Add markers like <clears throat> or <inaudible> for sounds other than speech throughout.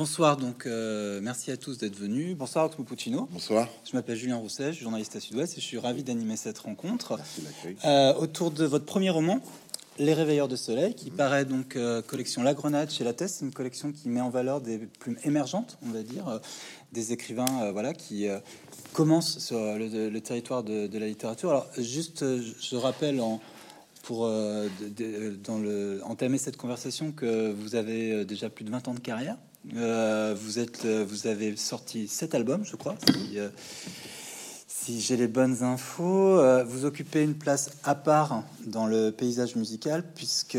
Bonsoir, donc euh, merci à tous d'être venus. Bonsoir Oxmo Puccino. Bonsoir. Je m'appelle Julien Rousset, je suis journaliste à Sud-Ouest et je suis ravi d'animer cette rencontre euh, autour de votre premier roman, Les Réveilleurs de Soleil, qui paraît donc euh, collection La Grenade chez Lattès. C'est une collection qui met en valeur des plumes émergentes, on va dire, des écrivains voilà, qui commencent sur le, le territoire de, de la littérature. Alors, juste, je rappelle en, pour euh, de- de- dans le, entamer cette conversation que vous avez déjà plus de 20 ans de carrière. Euh, vous, êtes, euh, vous avez sorti sept albums, je crois, si, euh, si j'ai les bonnes infos. Euh, vous occupez une place à part dans le paysage musical, puisque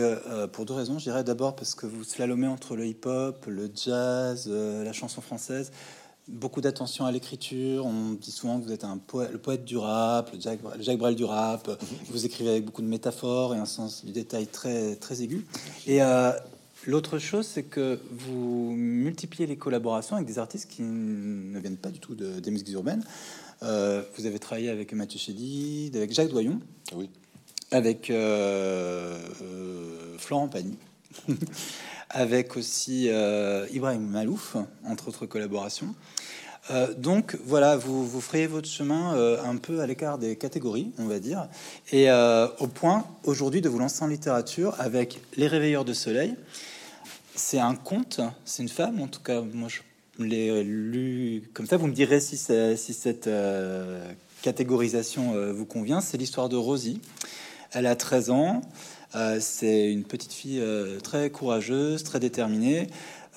pour deux raisons, je dirais d'abord parce que vous slalomez entre le hip-hop, le jazz, la chanson française. Beaucoup d'attention à l'écriture. On dit souvent que vous êtes un poète, le poète du rap, le Jacques, le Jacques Brel du rap. Vous écrivez avec beaucoup de métaphores et un sens du détail très, très aigu. Et l'autre chose, c'est que vous multipliez les collaborations avec des artistes qui ne viennent pas du tout de, des musiques urbaines. Euh, vous avez travaillé avec Mathieu Chédid, avec Jacques Doyon, Oui. avec euh, euh, Florent Pagny, <laughs> avec aussi Ibrahim Malouf, entre autres collaborations. Euh, donc voilà, vous, vous ferez votre chemin euh, un peu à l'écart des catégories, on va dire, et euh, au point aujourd'hui de vous lancer en littérature avec Les Réveilleurs de Soleil. C'est un conte, c'est une femme, en tout cas, moi je l'ai lu comme ça. Vous me direz si, si cette euh, catégorisation euh, vous convient. C'est l'histoire de Rosie. Elle a 13 ans. Euh, c'est une petite fille euh, très courageuse, très déterminée,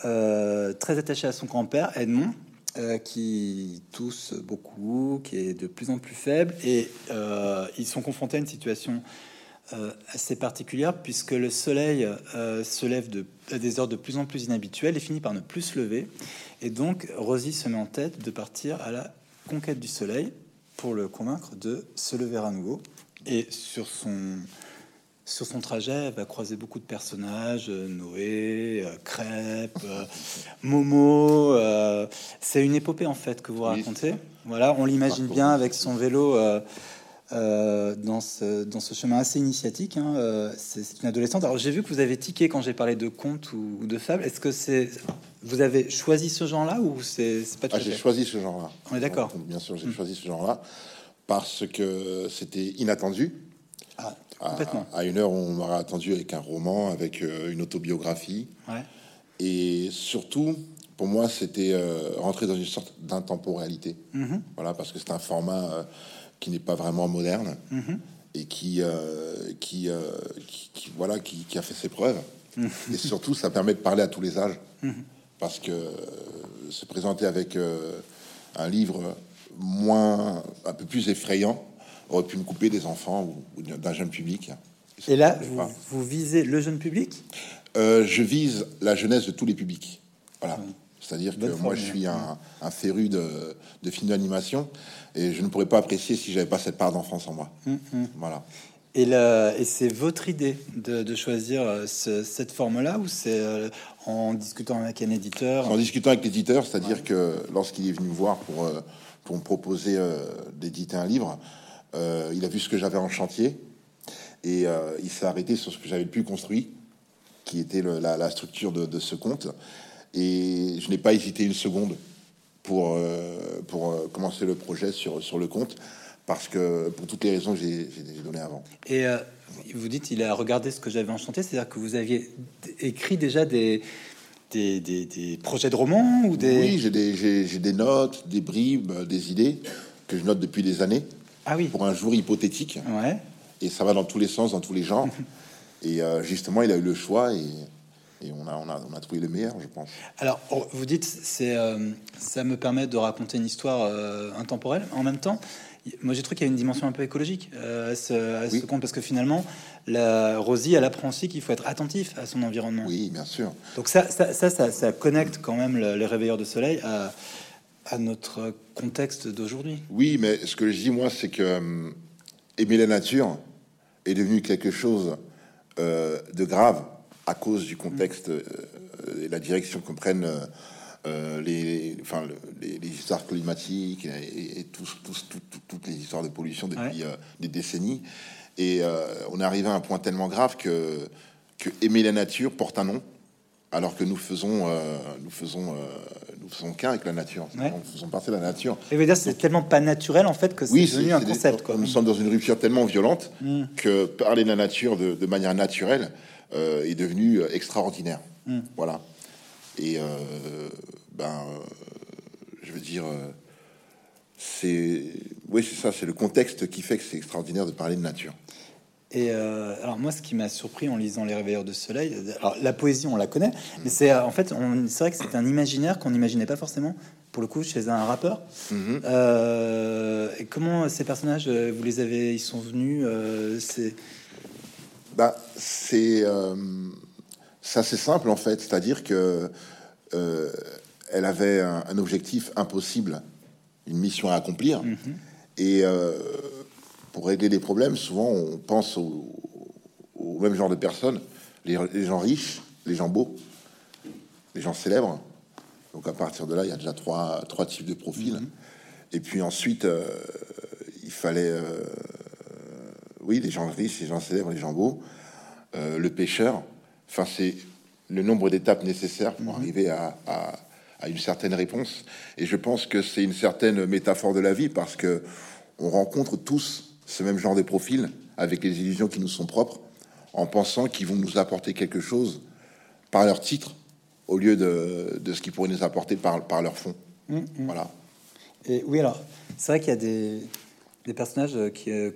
euh, très attachée à son grand-père, Edmond, euh, qui tousse beaucoup, qui est de plus en plus faible. Et euh, ils sont confrontés à une situation euh, assez particulière puisque le soleil euh, se lève de, à des heures de plus en plus inhabituelles et finit par ne plus se lever. Et donc Rosie se met en tête de partir à la conquête du soleil pour le convaincre de se lever à nouveau. Et sur son, sur son trajet, elle va croiser beaucoup de personnages, euh, Noé, euh, Crêpe, euh, <laughs> Momo. euh, c'est une épopée en fait que vous racontez. Voilà, on l'imagine bien avec son vélo euh, dans, ce, dans ce chemin assez initiatique. hein, euh, c'est une adolescente. Alors j'ai vu que vous avez tiqué quand j'ai parlé de contes ou, ou de fables. Est-ce que c'est vous avez choisi ce genre-là ou c'est pas tout Ah, j'ai choisi ce genre-là. On est d'accord. Bien sûr, j'ai choisi ce genre-là parce que c'était inattendu. Ah, À, complètement. à une heure où on m'aurait attendu avec un roman, avec euh, une autobiographie. Ouais. Et surtout, pour moi, c'était rentrer dans une sorte d'intemporalité. Mhm. Voilà, parce que c'est un format qui n'est pas vraiment moderne Mhm. et qui, euh, qui, euh, qui, qui- voilà, qui, qui a fait ses preuves. Et surtout, ça permet de parler à tous les âges. Parce que euh, se présenter avec un livre moins, un peu plus effrayant, aurait pu me couper des enfants ou, ou d'un jeune public. Et là, vous, vous visez le jeune public? Euh, je vise la jeunesse de tous les publics. Voilà. Oui. C'est-à-dire que moi, je suis un, un féru de, de films d'animation et je ne pourrais pas apprécier si j'avais pas cette part d'enfance en moi. Mhm. Voilà. Et, et c'est votre idée de, de choisir euh, ce- cette forme-là ou c'est euh, en discutant avec un éditeur? En discutant avec l'éditeur, c'est-à-dire que lorsqu'il est venu me voir pour, euh, pour me proposer euh, d'éditer un livre, euh, il a vu ce que j'avais en chantier et il s'est arrêté sur ce que j'avais le plus construit, qui était le- la, la structure de, de ce conte. Et je n'ai pas hésité une seconde pour, euh, pour euh, commencer le projet sur, sur le conte, parce que pour toutes les raisons que j'ai données avant. Et euh, vous dites, il a regardé ce que j'avais enchanté, c'est-à-dire que vous aviez écrit déjà des, des, des- des projets de romans ou des... Oui, j'ai des, des notes, des bribes, des idées que je note depuis des années Ah oui, pour un jour hypothétique. ouais. et ça va dans tous les sens, dans tous les genres. <laughs> et euh, justement, il a eu le choix et, et on, a, on, a, on a trouvé le meilleur, je pense. Alors, vous dites, c'est, euh, ça me permet de raconter une histoire euh, intemporelle. En même temps, moi j'ai trouvé qu'il y a une dimension un peu écologique euh, à ce, à ce compte, parce que finalement, la Rosie, elle apprend aussi qu'il faut être attentif à son environnement. Oui, bien sûr. Donc ça, ça, ça, ça, ça connecte quand même le- les réveilleurs de soleil à, à notre contexte d'aujourd'hui. Oui, mais ce que je dis, moi, c'est que hum, aimer la nature est devenu quelque chose euh, de grave à cause du contexte euh, et la direction que prennent euh, les, enfin, le- les, les histoires climatiques et, et tous- tous- tout- tout- toutes les histoires de pollution depuis euh, des décennies. Et on est arrivé à un point tellement grave que, que aimer la nature porte un nom, alors que nous faisons, euh, nous faisons, euh, nous faisons qu'un avec la nature. Ouais. Nous faisons partie de la nature. Et veut dire, c'est tellement pas naturel en fait que c'est Oui, devenu un des- concept. Quoi. Nous sommes dans une rupture tellement violente Mm. que parler de la nature de, de manière naturelle est devenu euh, extraordinaire. Mm. Voilà. Et euh, ben, euh, je veux dire, euh, c'est, oui, c'est ça, c'est le contexte qui fait que c'est extraordinaire de parler de nature. Et euh, alors moi, ce qui m'a surpris en lisant Les Réveilleurs de Soleil, alors la poésie, on la connaît, mais c'est euh, en fait, on- c'est vrai que c'est un imaginaire qu'on n'imaginait pas forcément, pour le coup, chez un rappeur. Euh, et comment ces personnages, euh, vous les avez, ils sont venus, euh, c'est Bah, c'est euh, c'est assez simple en fait, c'est-à-dire que euh, elle avait un, un objectif impossible, une mission à accomplir, et euh, pour régler les problèmes, souvent on pense au, au même genre de personnes, les, les gens riches, les gens beaux, les gens célèbres. Donc à partir de là, il y a déjà trois, trois types de profils. Et puis ensuite, euh, il fallait oui, les gens riches, les gens célèbres, les gens beaux, euh, le pêcheur. Enfin, c'est le nombre d'étapes nécessaires pour arriver à, à- à une certaine réponse. Et je pense que c'est une certaine métaphore de la vie parce que on rencontre tous ce même genre de profil avec les illusions qui nous sont propres, en pensant qu'ils vont nous apporter quelque chose par leur titre au lieu de, de ce qu'ils pourraient nous apporter par, par leur fond. Voilà. Et oui, alors, c'est vrai qu'il y a des, des personnages euh, qui, euh,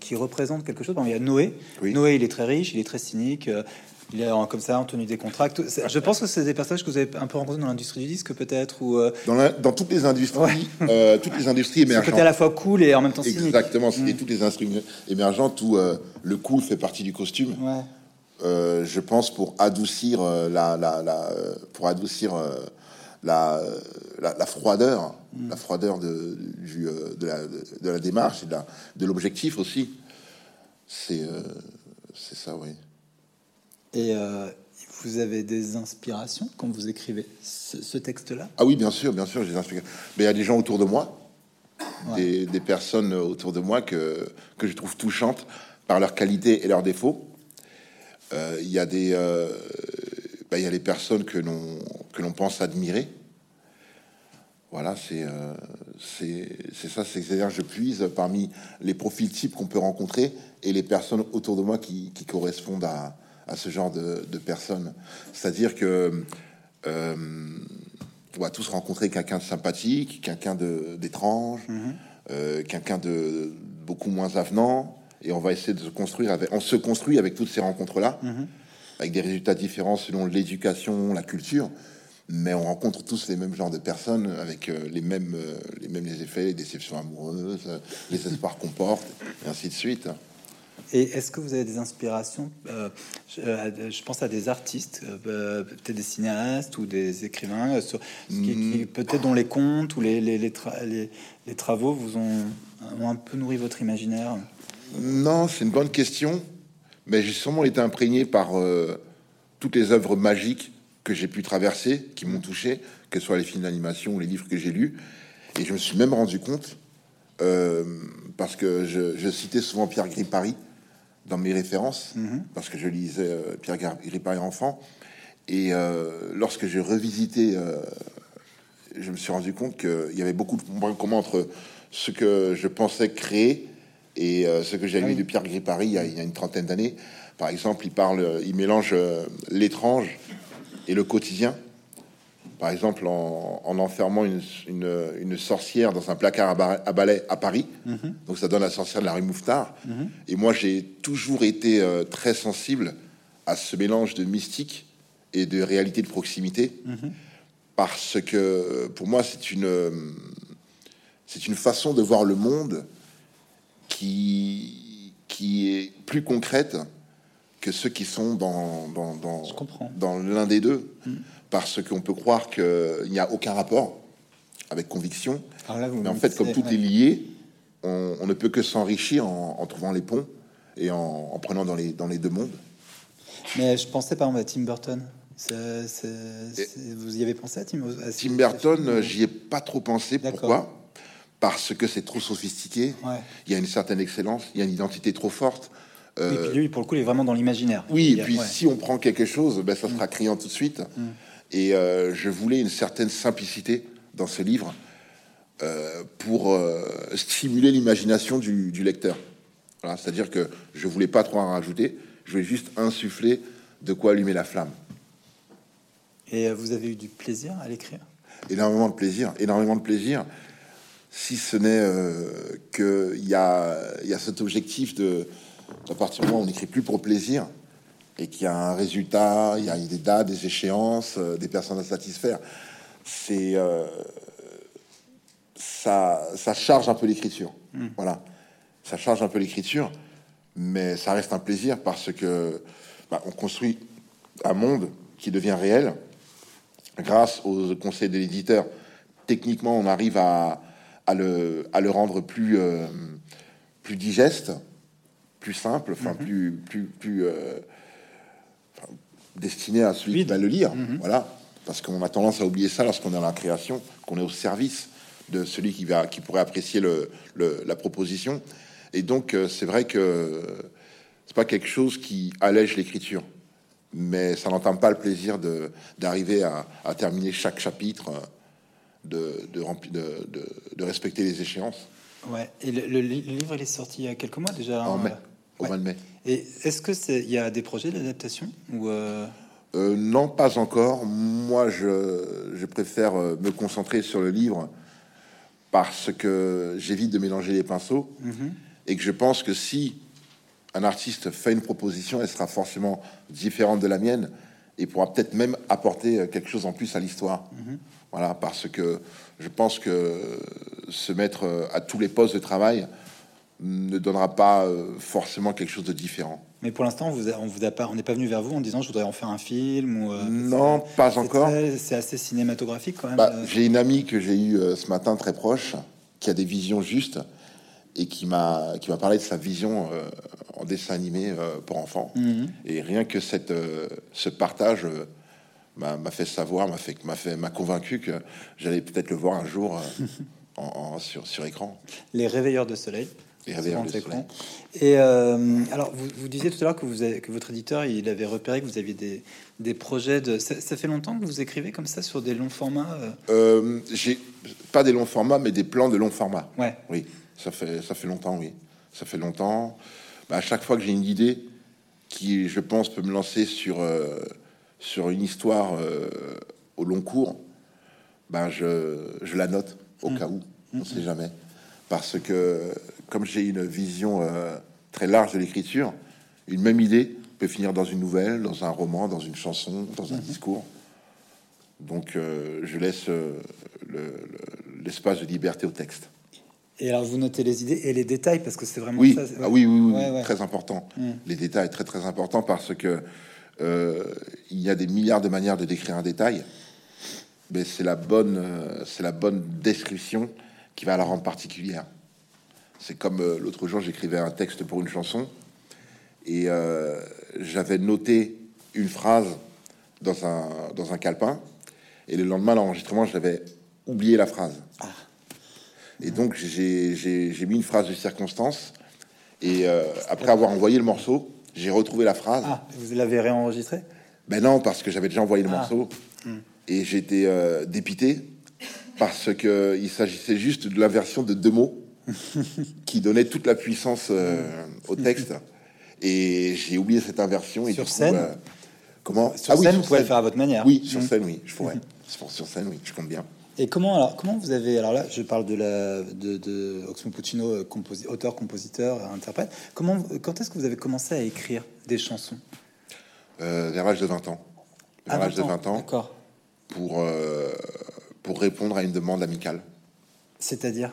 qui représentent quelque chose. Bon, il y a Noé. Oui. Noé, il est très riche, il est très cynique. euh, Il est en- comme ça en tenue des contrats. Je pense que c'est des personnages que vous avez un peu rencontrés dans l'industrie du disque, peut-être, ou Dans, la- dans toutes les industries, euh, toutes les industries <laughs> émergentes. côté à la fois cool et en même temps cynique. Exactement, et toutes les instruments émergentes où euh, le cool fait partie du costume. Ouais. Euh, je pense pour adoucir la, la, la, pour adoucir la, la, la froideur, la froideur de, du, euh, de, la, de la démarche et de la- l'objectif aussi. C'est euh, c'est ça, oui. Et euh, vous avez des inspirations quand vous écrivez ce, ce texte-là? Ah oui, bien sûr, bien sûr, j'ai des inspirations. Mais il y a des gens autour de moi, des, des personnes autour de moi que, que je trouve touchantes par leurs qualités et leurs défauts. Euh, Il y a des, il y a les personnes que l'on que l'on pense admirer. Voilà, c'est euh, ça, c'est c'est-à-dire je puise parmi les profils types qu'on peut rencontrer et les personnes autour de moi qui, qui correspondent à, à ce genre de, de personnes. C'est-à-dire que euh, on va tous rencontrer quelqu'un de sympathique, quelqu'un d'étrange, euh, quelqu'un de beaucoup moins avenant, et on va essayer de se construire avec, on se construit avec toutes ces rencontres-là, avec des résultats différents selon l'éducation, la culture, mais on rencontre tous les mêmes genres de personnes avec euh, les mêmes euh, les mêmes effets, les déceptions amoureuses, euh, les espoirs qu'on porte, et ainsi de suite. Et est-ce que vous avez des inspirations euh, je, je pense à des artistes, euh, peut-être des cinéastes ou des écrivains, euh, sur, qui, qui- peut-être dont les contes ou les, les, les, tra- les- les travaux vous ont, ont un peu nourri votre imaginaire? Non, c'est une bonne question, mais j'ai sûrement été imprégné par toutes les œuvres magiques que j'ai pu traverser, qui m'ont touché, que ce soit les films d'animation ou les livres que j'ai lus. Et je me suis même rendu compte, euh, parce que je, je citais souvent Pierre Gripari dans mes références, parce que je lisais euh, Pierre Gripari enfant. Et euh, lorsque j'ai revisité euh, je me suis rendu compte qu'il y avait beaucoup de points communs entre ce que je pensais créer et ce que j'ai Ah lu oui. de Pierre Gripari il y, a, il y a une trentaine d'années. Par exemple, il parle, il mélange l'étrange et le quotidien. Par exemple, en, en enfermant une, une, une sorcière dans un placard à, ba- à balai à Paris. Donc ça donne la sorcière de la rue Mouffetard. Et moi, j'ai toujours été euh, très sensible à ce mélange de mystique et de réalité de proximité parce que pour moi c'est une c'est une façon de voir le monde qui qui est plus concrète que ceux qui sont dans dans, dans, l'un des deux parce qu'on peut croire qu'il n'y a aucun rapport avec conviction là, mais en fait comme tout ouais. est lié on, on ne peut que s'enrichir en, en trouvant les ponts et en, en prenant dans les dans les deux mondes Mais je pensais par exemple à Tim Burton. Vous y avez pensé à Tim, à Tim Burton, j'y ai pas trop pensé. Pourquoi? Parce que c'est trop sophistiqué. Ouais. Il y a une certaine excellence. Il y a une identité trop forte. Et puis lui, pour le coup, il est vraiment dans l'imaginaire. Oui, et puis si on prend quelque chose, ben, ça sera criant tout de suite. Mm. Et je voulais une certaine simplicité dans ce livre pour stimuler l'imagination du, du, lecteur. Voilà, C'est-à-dire que je voulais pas trop en rajouter, je voulais juste insuffler de quoi allumer la flamme. Et vous avez eu du plaisir à l'écrire? Énormément de plaisir, énormément de plaisir. Si ce n'est euh, qu'il y a, y a cet objectif de, à partir du moment où on n'écrit plus pour plaisir et qu'il y a un résultat, il y a des dates, des échéances, euh, des personnes à satisfaire, c'est euh, ça, ça charge un peu l'écriture. Hmm. Voilà, ça charge un peu l'écriture, mais ça reste un plaisir parce que bah, on construit un monde qui devient réel grâce aux conseils de l'éditeur, techniquement, on arrive à, le, à le, rendre plus, euh, plus digeste, plus simple, enfin mhm. plus, plus, plus euh, destiné à celui qui va le lire. Mhm. Voilà, parce qu'on a tendance à oublier ça lorsqu'on est dans la création, qu'on est au service de celui qui va, qui pourrait apprécier le, la proposition. Et donc, euh, c'est vrai que c'est pas quelque chose qui allège l'écriture mais ça n'entame pas le plaisir d'arriver à, à, terminer chaque chapitre, de, de, de, de, respecter les échéances. Ouais, et le, livre, il est sorti il y a quelques mois déjà En mai, au mois de mai. Et est-ce que c'est, il y a des projets d'adaptation ou euh... Euh, Non, pas encore. Moi, je, je, préfère euh, me concentrer sur le livre parce que j'évite de mélanger les pinceaux mm-hmm. et que je pense que si un artiste fait une proposition, elle sera forcément différente de la mienne et pourra peut-être même apporter quelque chose en plus à l'histoire. Mhm. Voilà, parce que je pense que se mettre à tous les postes de travail ne donnera pas euh, forcément quelque chose de différent. Mais pour l'instant, on vous, a pas, on n'est pas venu vers vous en disant je voudrais en faire un film ou. non, pas encore. C'est assez cinématographique quand même. Bah, j'ai une amie que j'ai eue ce matin très proche, qui a des visions justes et qui m'a qui m'a parlé de sa vision euh, en dessin animé euh, pour enfants. Mhm. Et rien que cette euh, ce partage m'a fait savoir, m'a fait m'a fait m'a convaincu que j'allais peut-être le voir un jour <laughs> en, sur sur écran. Les réveilleurs de soleil. Soleil. Et alors, vous, vous, disiez tout à l'heure que vous avez, que votre éditeur il avait repéré que vous aviez des, des projets de. Ça, ça, fait longtemps que vous écrivez comme ça sur des longs formats. J'ai pas des longs formats, mais des plans de longs formats. Ouais. Oui. Ça fait, ça fait longtemps, oui. Ça fait longtemps. Bah, à chaque fois que j'ai une idée qui, je pense, peut me lancer sur, euh, sur une histoire euh, au long cours, ben je, je, la note au mmh. cas où. On ne mmh. sait jamais. Parce que, comme j'ai une vision euh, très large de l'écriture, une même idée peut finir dans une nouvelle, dans un roman, dans une chanson, dans un mmh. discours. Donc, je laisse l'espace de liberté au texte. Et alors, vous notez les idées et les détails parce que c'est vraiment oui. Ah oui, oui, oui, très important. Mm. Les détails très très important parce que euh, il y a des milliards de manières de décrire un détail, mais c'est la bonne, euh, c'est la bonne description qui va la rendre particulière. C'est comme euh, l'autre jour, j'écrivais un texte pour une chanson et j'avais noté une phrase dans un dans un calepin et le lendemain, l'enregistrement, j'avais oublié la phrase. Ah. Et donc, j'ai mis une phrase de circonstance. Et euh, après avoir envoyé le morceau, j'ai retrouvé la phrase. Ah, vous l'avez réenregistré? Ben non, parce que j'avais déjà envoyé le ah. morceau. Hmm. Et j'étais euh, dépité parce que il s'agissait juste de l'inversion de deux mots <laughs> qui donnait toute la puissance euh, <laughs> au texte. Et j'ai oublié cette inversion. Et sur scène Comment Sur ah, scène, vous pouvez le faire à votre manière. Oui, sur hmm. scène, oui, je pourrais. <laughs> sur scène, oui, je compte bien. Et comment alors comment vous avez alors là je parle de la de, de Oxmo Puccino euh, auteur compositeur interprète comment quand est-ce que vous avez commencé à écrire des chansons? Euh, vers l'âge de 20 ans vers l'âge de 20 ans d'accord pour euh, pour répondre à une demande amicale c'est-à-dire?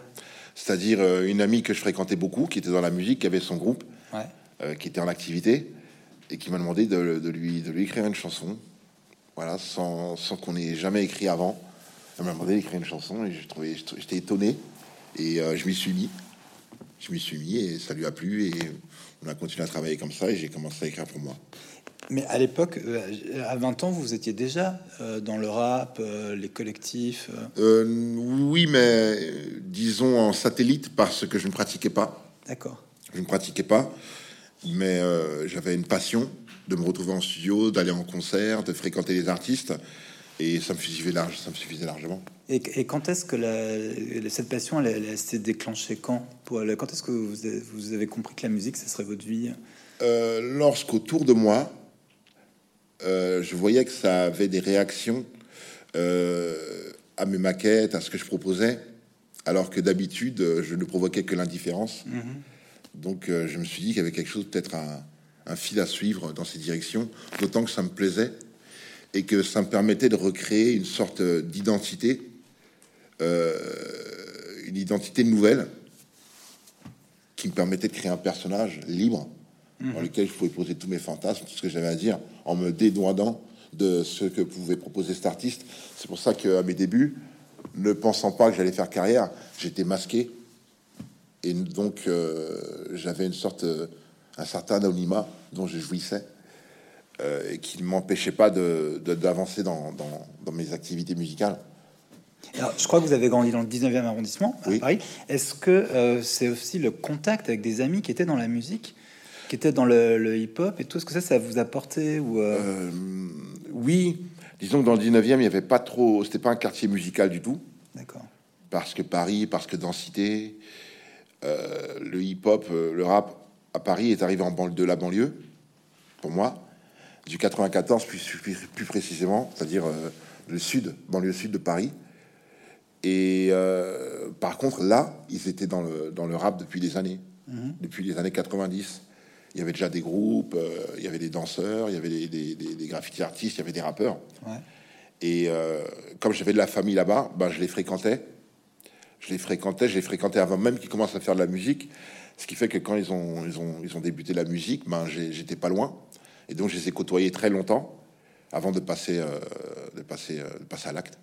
C'est-à-dire euh, une amie que je fréquentais beaucoup qui était dans la musique qui avait son groupe ouais. qui était en activité et qui m'a demandé de, de, lui de lui écrire une chanson voilà sans, sans qu'on ait jamais écrit avant elle m'a demandé d'écrire une chanson et j'étais étonné et euh, je m'y suis mis. Je m'y suis mis et ça lui a plu et on a continué à travailler comme ça et j'ai commencé à écrire pour moi. Mais à l'époque, euh, à 20 ans, vous étiez déjà euh, dans le rap, les collectifs Oui, mais disons en satellite parce que je ne pratiquais pas. D'accord. Je ne pratiquais pas. mais euh, j'avais une passion de me retrouver en studio, d'aller en concert, de fréquenter les artistes, et ça me suffisait, large, ça me suffisait largement. Et, quand est-ce que la, cette passion, elle, s'est déclenchée quand? Pour, Quand est-ce que vous avez, vous avez, compris que la musique, ça serait votre vie? Euh, Lorsqu'autour de moi, euh, je voyais que ça avait des réactions euh, à mes maquettes, à ce que je proposais, alors que d'habitude, je ne provoquais que l'indifférence. Mm-hmm. Donc, je me suis dit qu'il y avait quelque chose, peut-être un, un fil à suivre dans ces directions, d'autant que ça me plaisait et que ça me permettait de recréer une sorte d'identité, euh, une identité nouvelle qui me permettait de créer un personnage libre dans mhm. lequel je pouvais poser tous mes fantasmes, tout ce que j'avais à dire, en me dédouanant de ce que pouvait proposer cet artiste. C'est pour ça qu'à mes débuts, ne pensant pas que j'allais faire carrière, j'étais masqué. Et donc, euh, j'avais une sorte, un certain anonymat dont je jouissais. Euh, et qui ne m'empêchait pas d'avancer de, dans, dans, mes activités musicales. Alors, je crois que vous avez grandi dans le 19e arrondissement à Paris. Est-ce que euh, c'est aussi le contact avec des amis qui étaient dans la musique, qui étaient dans le, hip-hop et tout ce que ça, ça vous a porté ou euh? Oui, disons que dans le 19e, il n'y avait pas trop. C'était pas un quartier musical du tout. D'accord. Parce que Paris, parce que densité, le hip-hop, le rap à Paris est arrivé en banlieue de la banlieue, pour moi du 94 plus, plus, précisément, c'est-à-dire euh, le sud, banlieue sud de Paris. Et euh, par contre, là, ils étaient dans le, dans le rap depuis des années, mhm. depuis les années 90. Il y avait déjà des groupes, euh, il y avait des danseurs, il y avait des, des, des, graffiti artistes, il y avait des rappeurs. Et comme j'avais de la famille là-bas, ben, je les fréquentais. Je les fréquentais, je les fréquentais avant même qu'ils commencent à faire de la musique. Ce qui fait que quand ils ont, ils ont, ils ont débuté la musique, ben, j'étais pas loin. Et donc, je les ai côtoyés très longtemps avant de passer, euh, de passer, euh, de passer à l'acte.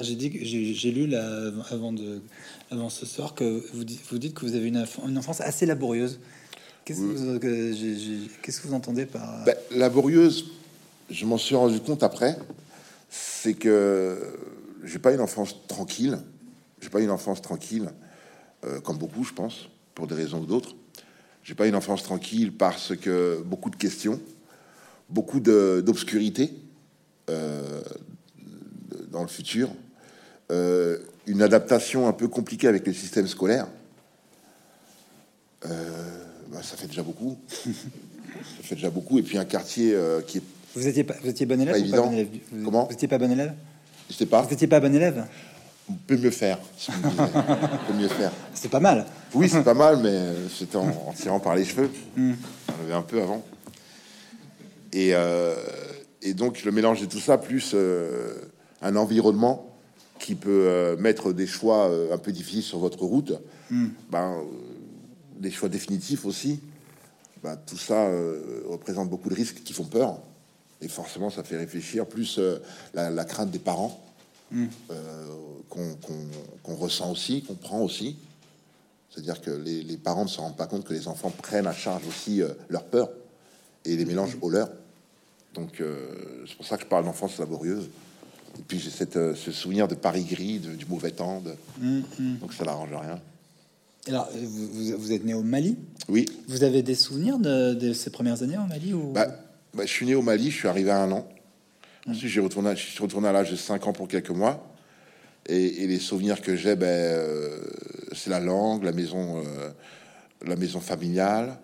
J'ai dit que j'ai lu là, avant, de, avant ce soir que vous, vous dites que vous avez une, une enfance assez laborieuse. Qu'est-ce que, vous entendez par ben, laborieuse Je m'en suis rendu compte après. C'est que j'ai pas une enfance tranquille. J'ai pas une enfance tranquille, euh, comme beaucoup, je pense, pour des raisons ou d'autres. J'ai pas une enfance tranquille parce que beaucoup de questions beaucoup d'obscurité euh, dans le futur, euh, une adaptation un peu compliquée avec le système scolaire. Euh, bah, ça fait déjà beaucoup. <laughs> ça fait déjà beaucoup. Et puis un quartier qui est. Vous étiez pas, vous étiez bon élève, pas bon élève vous, Comment Vous étiez pas bon élève Je pas. Vous étiez pas bon élève On peut mieux faire. on peut mieux faire. <laughs> C'est pas mal. Oui, c'est pas mal, mais c'était en, tirant par les cheveux. Hmm. On avait un peu avant. Euh, et, donc le mélange de tout ça, plus euh, un environnement qui peut euh, mettre des choix un peu difficiles sur votre route, hmm. ben, des choix définitifs aussi, ben, tout ça représente beaucoup de risques qui font peur. Et forcément, ça fait réfléchir, plus la, crainte des parents, hmm. qu'on ressent aussi, qu'on prend aussi. C'est-à-dire que les, les, parents ne se rendent pas compte que les enfants prennent à charge aussi leur peur et les mélangent au leur. Donc euh, c'est pour ça que je parle d'enfance laborieuse. Et puis j'ai cette, euh, ce souvenir de Paris gris, du mauvais temps, mm-hmm. donc ça n'arrange rien. Alors, vous, vous, êtes né au Mali? Oui. Vous avez des souvenirs de, ces premières années au Mali ou... Bah, bah, je suis né au Mali, je suis arrivé à un an. Mm. Ensuite, j'ai retourné, je suis retourné à l'âge de 5 ans pour quelques mois. Et, les souvenirs que j'ai, ben, euh, c'est la langue, la maison, la maison familiale,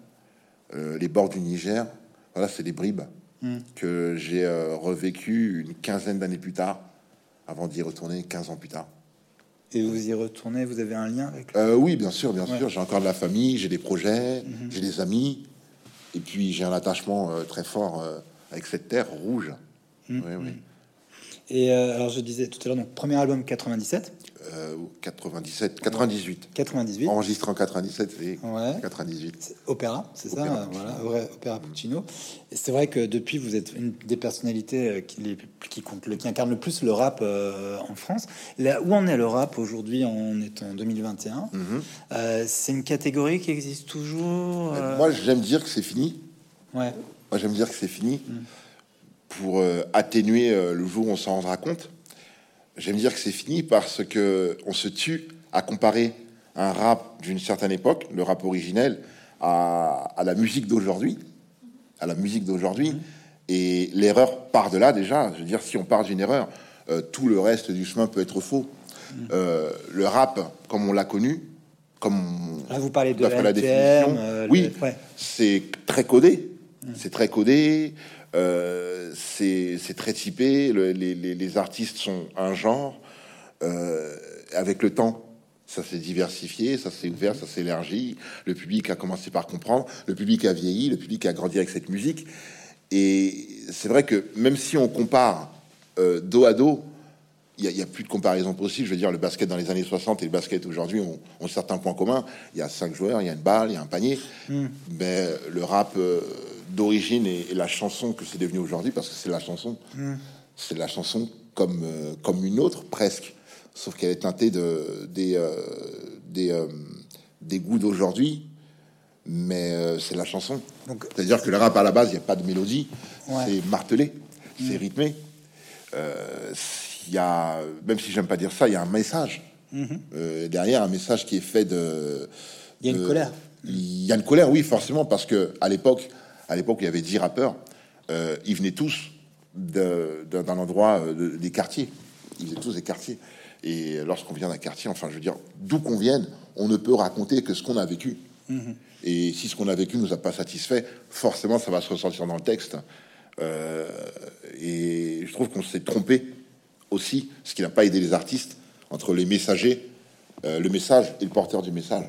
les bords du Niger. Voilà, c'est des bribes que j'ai euh, revécu une quinzaine d'années plus tard, avant d'y retourner 15 ans plus tard. Et vous y retournez, vous avez un lien avec euh, Oui, bien sûr, bien sûr. J'ai encore de la famille, j'ai des projets, mhm. j'ai des amis, et puis j'ai un attachement euh, très fort avec cette terre rouge. Mhm. Oui, oui. Et alors je disais tout à l'heure, donc premier album 97. 97, 98. 98. Enregistré en 97, et 98. Opéra, c'est ça, voilà, opéra Puccino. Et c'est vrai que depuis, vous êtes une des personnalités euh, qui, qui, compte, le, qui incarne le plus le rap euh, en France. Là, où en est le rap aujourd'hui? On est en 2021. Mhm. Euh, c'est une catégorie qui existe toujours. Moi, j'aime dire que c'est fini. Ouais. Moi, j'aime dire que c'est fini mm. pour atténuer le jour où on s'en rendra compte. J'aime dire que c'est fini parce que on se tue à comparer un rap d'une certaine époque, le rap originel, à, à la musique d'aujourd'hui, à la musique d'aujourd'hui. Et l'erreur part de là déjà. Je veux dire, si on part d'une erreur, euh, tout le reste du chemin peut être faux. Euh, le rap, comme on l'a connu, comme on- Là, vous parlez de la définition, euh, le- oui, ouais. c'est très codé. C'est très codé. Euh, c'est très typé. le- les, les- les artistes sont un genre. Euh, avec le temps, ça s'est diversifié, ça s'est ouvert, ça s'est élargi. Le public a commencé par comprendre. Le public a vieilli. Le public a grandi avec cette musique. Et c'est vrai que même si on compare euh, dos à dos, il n'y a, plus de comparaison possible. Je veux dire, le basket dans les années 60 et le basket aujourd'hui ont, ont certains points communs. Il y a cinq joueurs, il y a une balle, il y a un panier. Mais le rap euh, d'origine et, et la chanson que c'est devenu aujourd'hui, parce que c'est la chanson, c'est la chanson comme, euh, comme une autre, presque. Sauf qu'elle est teintée de, des, euh, des, euh, des goûts d'aujourd'hui. Mais c'est la chanson. Donc- C'est-à-dire que le rap, à la base, il n'y a pas de mélodie. Ouais. C'est martelé, c'est rythmé. Il y a, même si j'aime pas dire ça, il y a un message Euh, derrière, un message qui est fait de. Il y a une colère. Il y a une colère, oui, forcément, parce que à l'époque, à l'époque, il y avait 10 rappeurs. euh, ils venaient tous d'un endroit euh, de- des quartiers. Ils venaient tous des quartiers. Et lorsqu'on vient d'un quartier, enfin, je veux dire, d'où qu'on vienne, on ne peut raconter que ce qu'on a vécu. Et si ce qu'on a vécu nous a pas satisfait, forcément, ça va se ressentir dans le texte. Euh, et je trouve qu'on s'est trompé aussi, ce qui n'a pas aidé les artistes, entre les messagers, euh, le message et le porteur du message.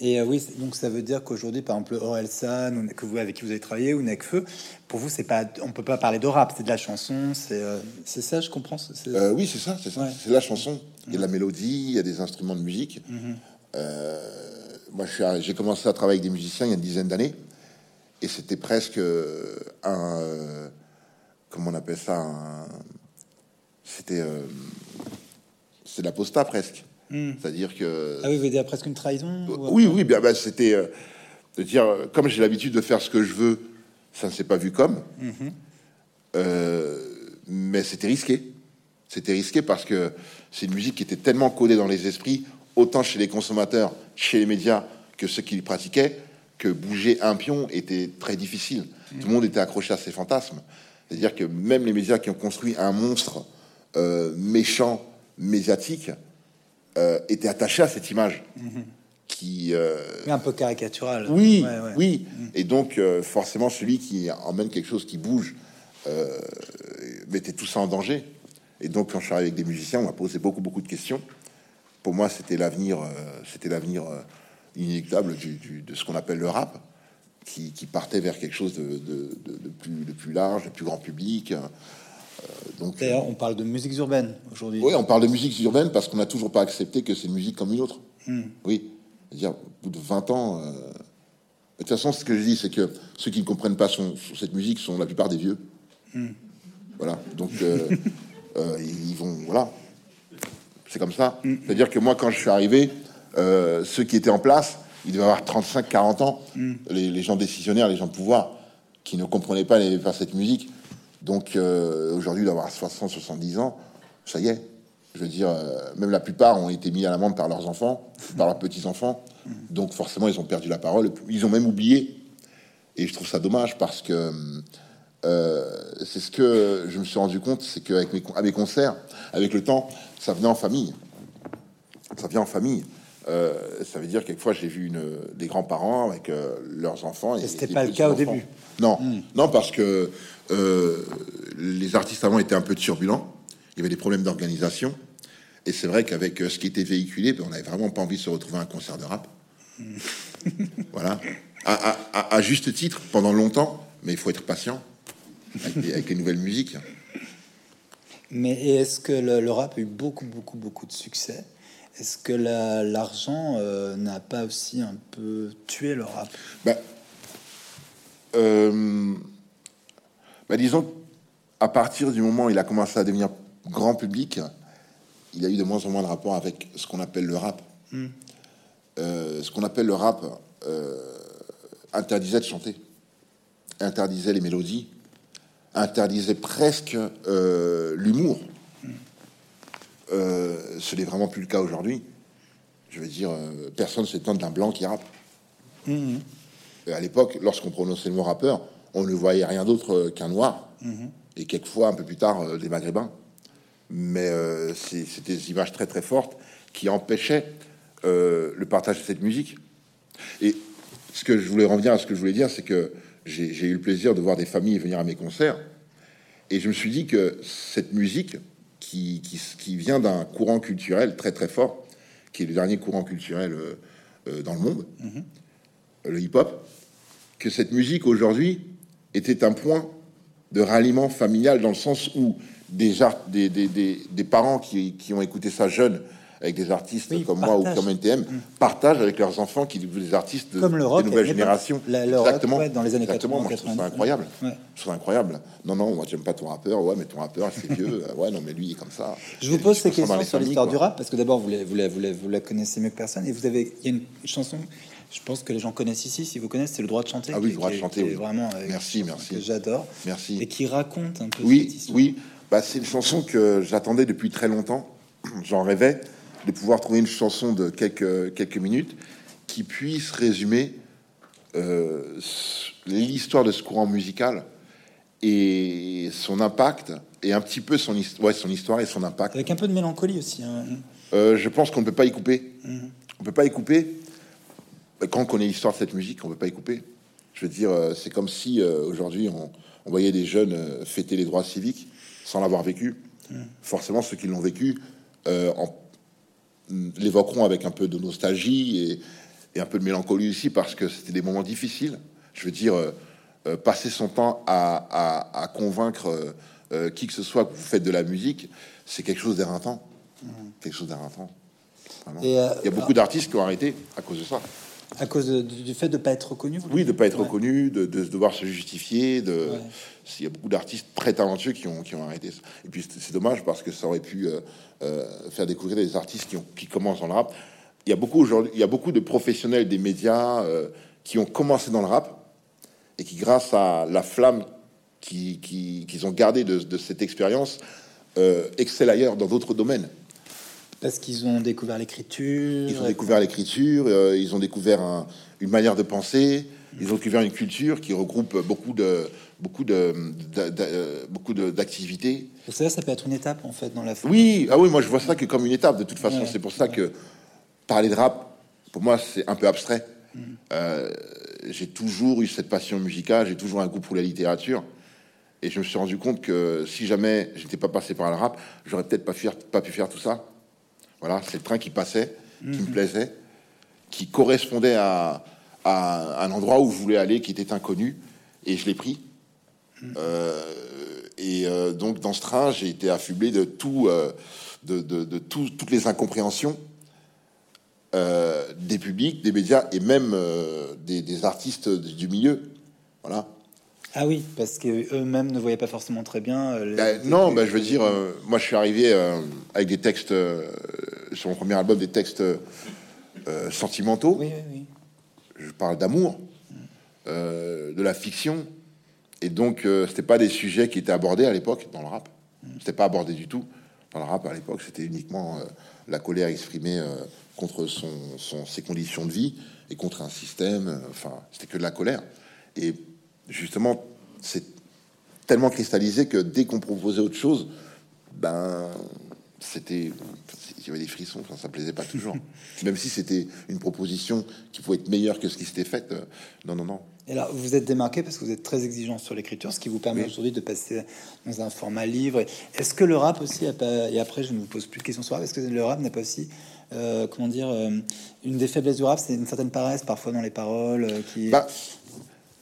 Et euh, oui, donc ça veut dire qu'aujourd'hui, par exemple, Orelsan, que vous avec qui vous avez travaillé, ou Necfeu, pour vous, c'est pas, on peut pas parler de rap, c'est de la chanson, c'est, euh, ça, je comprends. Euh, oui, c'est ça, c'est ça. Ouais. C'est la chanson. Il y a de la mélodie, il y a des instruments de musique. Euh, moi, j'ai commencé à travailler avec des musiciens il y a une dizaine d'années, et c'était presque un, comment on appelle ça, c'était, c'est de la posta presque. C'est-à-dire que Ah oui, vous dire presque une trahison ou- oui, oui, bien, ben, c'était euh, de dire, euh, comme j'ai l'habitude de faire ce que je veux, ça ne s'est pas vu comme. Euh, mais c'était risqué. C'était risqué parce que c'est une musique qui était tellement codée dans les esprits, autant chez les consommateurs, chez les médias, que ceux qui pratiquaient, que bouger un pion était très difficile. Tout le monde était accroché à ses fantasmes. C'est-à-dire que même les médias qui ont construit un monstre euh, méchant, médiatique, euh, étaient attachés à cette image. Qui, euh, un peu caricatural. oui, Ouais, ouais. oui. Et donc, euh, forcément, celui qui emmène quelque chose qui bouge euh, mettait tout ça en danger. Et donc, quand je suis arrivé avec des musiciens, on m'a posé beaucoup, beaucoup de questions. Pour moi, c'était l'avenir, euh, c'était l'avenir euh, inéluctable du, du- de ce qu'on appelle le rap, qui, qui partait vers quelque chose de, de- de- de plus, de plus large, de plus grand public. Euh, donc, D'ailleurs, on parle de musiques urbaines aujourd'hui. oui, on parle de musique urbaine parce qu'on n'a toujours pas accepté que c'est une musique comme une autre. Oui, c'est-à-dire, au bout de 20 ans. euh, De toute façon, ce que je dis, c'est que ceux qui ne comprennent pas son, cette musique sont la plupart des vieux. Voilà, donc euh, <laughs> euh, ils vont. Voilà, c'est comme ça. C'est-à-dire que moi, quand je suis arrivé, euh, ceux qui étaient en place, ils devaient avoir 35, 40 ans. Les, les gens décisionnaires, les gens de pouvoir, qui ne comprenaient pas, n'aimaient pas cette musique. Donc euh, aujourd'hui, d'avoir 60, 70 ans, ça y est. Je veux dire, euh, même la plupart ont été mis à l'amende par leurs enfants, par leurs petits-enfants. Donc forcément, ils ont perdu la parole. Ils ont même oublié. Et je trouve ça dommage parce que euh, c'est ce que je me suis rendu compte, c'est qu'avec mes, à mes concerts, avec le temps, ça venait en famille. Ça vient en famille. Euh, ça veut dire quelquefois j'ai vu une, des grands-parents avec euh, leurs enfants. Et c'était des pas le cas au début. Non, non parce que euh, les artistes avant étaient un peu turbulents. Il y avait des problèmes d'organisation. Et c'est vrai qu'avec euh, ce qui était véhiculé, ben, on n'avait vraiment pas envie de se retrouver à un concert de rap. <laughs> voilà. À, à- à- à juste titre, pendant longtemps, mais il faut être patient avec les, avec les nouvelles musiques. Mais est-ce que le, le rap a eu beaucoup, beaucoup, beaucoup de succès? Est-ce que la- l'argent euh, n'a pas aussi un peu tué le rap? Ben, euh, ben, disons, à partir du moment où il a commencé à devenir grand public, il a eu de moins en moins de rapport avec ce qu'on appelle le rap. Euh, ce qu'on appelle le rap euh, interdisait de chanter, interdisait les mélodies, interdisait presque euh, l'humour. Euh, ce n'est vraiment plus le cas aujourd'hui. Je veux dire, personne ne s'étonne d'un blanc qui rappe. Mhm. À l'époque, lorsqu'on prononçait le mot rappeur, on ne voyait rien d'autre qu'un noir. Mhm. Et quelquefois, un peu plus tard, des maghrébins. Mais c'était des images très très fortes qui empêchaient le partage de cette musique. Et ce que je voulais revenir à ce que je voulais dire, c'est que j'ai eu le plaisir de voir des familles venir à mes concerts. Et je me suis dit que cette musique, qui, qui, vient d'un courant culturel très très fort, qui est le dernier courant culturel euh, euh, dans le monde, mhm. le hip-hop, que cette musique aujourd'hui était un point de ralliement familial dans le sens où des, des, des, des parents qui, qui, ont écouté ça jeune avec des artistes comme moi ou comme NTM, mm. partagent avec leurs enfants qui des artistes comme le rock, des nouvelles générations. Exactement. dans les années Exactement. 80, moi, je trouve ça incroyable. Je trouve incroyable. Non, non, moi j'aime pas ton rappeur. Ouais, mais ton rappeur c'est vieux. <laughs> ouais, non, mais lui il est comme ça. Je vous pose ces questions sur l'histoire du rap parce que d'abord vous la, vous, la, vous, vous la connaissez mieux que personne et vous avez il y a une chanson je pense que les gens connaissent ici, si vous connaissez, c'est le droit de chanter. Ah oui, le droit de chanter, oui. Vraiment, merci, merci. j'adore. Merci. Et qui raconte un peu. Oui, oui. Bah, c'est une chanson que j'attendais depuis très longtemps. <clears throat> J'en rêvais de pouvoir trouver une chanson de quelques, quelques minutes qui puisse résumer euh, l'histoire de ce courant musical et son impact et un petit peu son, ouais, son histoire et son impact. Avec un peu de mélancolie aussi. Hein. Euh, je pense qu'on ne peut pas y couper. Mhm. On peut pas y couper. Quand on connaît l'histoire de cette musique, on ne peut pas y couper. Je veux dire, euh, c'est comme si aujourd'hui on, voyait des jeunes fêter les droits civiques sans l'avoir vécu. Forcément, ceux qui l'ont vécu l'évoqueront avec un peu de nostalgie et, un peu de mélancolie aussi parce que c'était des moments difficiles. Je veux dire, euh, euh, passer son temps à, convaincre euh, qui que ce soit que vous faites de la musique, c'est quelque chose d'éreintant. Mmh. Quelque chose d'éreintant. Il y a beaucoup d'artistes qui ont arrêté à cause de ça. À cause du fait de ne pas être reconnu Oui, de ne pas être reconnu, de, devoir se justifier. De... Il y a beaucoup d'artistes très talentueux qui ont, qui ont arrêté. Et puis c'est dommage parce que ça aurait pu euh, euh, faire découvrir des artistes qui, ont, qui commencent dans le rap. Il y a beaucoup, aujourd'hui, il y a beaucoup de professionnels des médias euh, qui ont commencé dans le rap et qui, grâce à la flamme qu'ils qui, ont gardée de, de cette expérience, excellent ailleurs dans d'autres domaines. Parce qu'ils ont découvert l'écriture. Ils ont découvert l'écriture, euh, ils ont découvert une manière de penser, ils ont découvert une culture qui regroupe beaucoup de beaucoup de, euh, beaucoup d'activités. Ça, ça peut être une étape en fait dans la. Oui, ah oui, moi je vois ça que comme une étape. De toute façon, c'est pour ça que parler de rap, pour moi, c'est un peu abstrait. Mm. Euh, j'ai toujours eu cette passion musicale, j'ai toujours un goût pour la littérature. Et je me suis rendu compte que si jamais j'étais pas passé par le rap, j'aurais peut-être pas, pas pu faire tout ça. Voilà, c'est le train qui passait, qui me mhm. plaisait, qui correspondait à, un endroit où je voulais aller, qui était inconnu, et je l'ai pris. Mhm. Euh, et euh, donc dans ce train, j'ai été affublé de tout, euh, de, toutes les incompréhensions des publics, des médias et même des, artistes du milieu. Voilà. Ah oui, parce que eux-mêmes ne voyaient pas forcément très bien. Ben, non, ben, je veux dire, moi je suis arrivé avec des textes sur mon premier album des textes euh, sentimentaux. Je parle d'amour, euh, de la fiction. Et donc, euh, c'était pas des sujets qui étaient abordés à l'époque dans le rap. C'était pas abordé du tout dans le rap à l'époque. C'était uniquement la colère exprimée contre son, ses conditions de vie et contre un système. Enfin, c'était que de la colère. Et justement, c'est tellement cristallisé que dès qu'on proposait autre chose, ben c'était il y avait des frissons, enfin, ça plaisait pas toujours. <laughs> Même si c'était une proposition qui pouvait être meilleure que ce qui s'était fait. Euh, non, non, non. Et là, vous êtes démarqué parce que vous êtes très exigeant sur l'écriture, ce qui vous permet aujourd'hui de passer dans un format livre. Est-ce que le rap aussi, et après je ne vous pose plus de questions sur est-ce que le rap n'a pas aussi, euh, comment dire, euh, une des faiblesses du rap, c'est une certaine paresse parfois dans les paroles qui. Bah,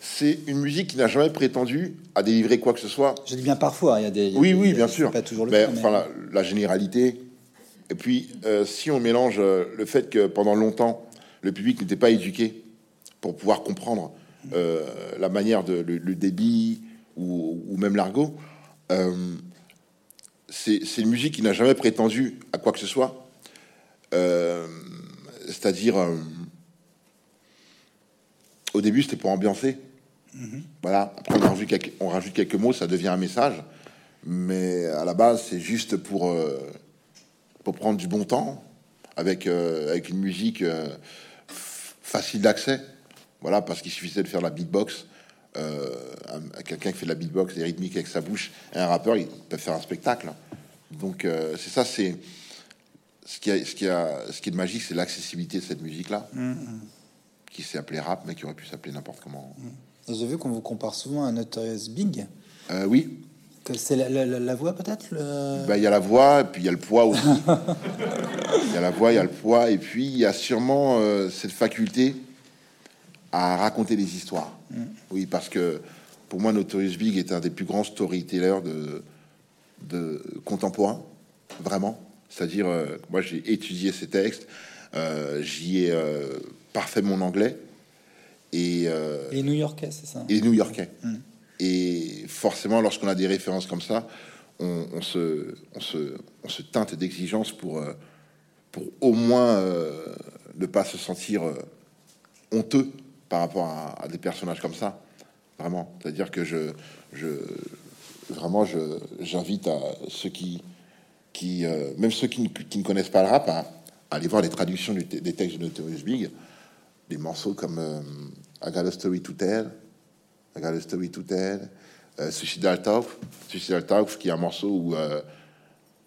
c'est une musique qui n'a jamais prétendu à délivrer quoi que ce soit. Je dis bien parfois, il y a des. oui, oui, bien sûr. Pas toujours le mais, Enfin, la, généralité. Et puis, euh, si on mélange euh, le fait que pendant longtemps, le public n'était pas éduqué pour pouvoir comprendre euh, la manière de le, débit ou, ou même l'argot, c'est une musique qui n'a jamais prétendu à quoi que ce soit. C'est-à-dire, au début, c'était pour ambiancer. Voilà. Après, on rajoute, quelques, on rajoute, quelques, mots, ça devient un message. Mais à la base, c'est juste pour, euh, pour prendre du bon temps, avec, euh, avec une musique euh, facile d'accès. Voilà, parce qu'il suffisait de faire la beatbox. Un- quelqu'un qui fait de la beatbox, des rythmiques avec sa bouche, et un rappeur, il peut faire un spectacle. Donc c'est ça, c'est ce qui a, ce qui a, ce qui est magique, c'est l'accessibilité de cette musique-là, qui s'est appelée rap, mais qui aurait pu s'appeler n'importe comment. Et J'ai vu qu'on vous compare souvent à Notorious Big. Euh, oui, c'est la, la- la- la voix peut-être le... Bah, il y a la voix, et puis il y a le poids aussi. <laughs> Il y a la voix, il y a le poids, et puis il y a sûrement euh, cette faculté à raconter des histoires. Oui, parce que pour moi, Notorious Big est un des plus grands storytellers de, de contemporains, vraiment. C'est-à-dire, euh, moi, j'ai étudié ces textes, euh, j'y ai euh, parfait mon anglais, et euh, Les New-Yorkais, c'est ça et les New-Yorkais. Et forcément, lorsqu'on a des références comme ça, on, on se, on, se, on se teinte d'exigence pour, euh, pour au moins euh, ne pas se sentir euh, honteux par rapport à, à des personnages comme ça. Vraiment. C'est-à-dire que je, je vraiment, j'invite à ceux qui, qui même ceux qui ne, qui ne connaissent pas le rap, à, à aller voir les traductions du des textes de Notorious Big, des morceaux comme euh, I Got a Story to Tell, I Got a Story to Tell, euh, Suicidal Talk, Suicidal Talk, qui est un morceau où euh,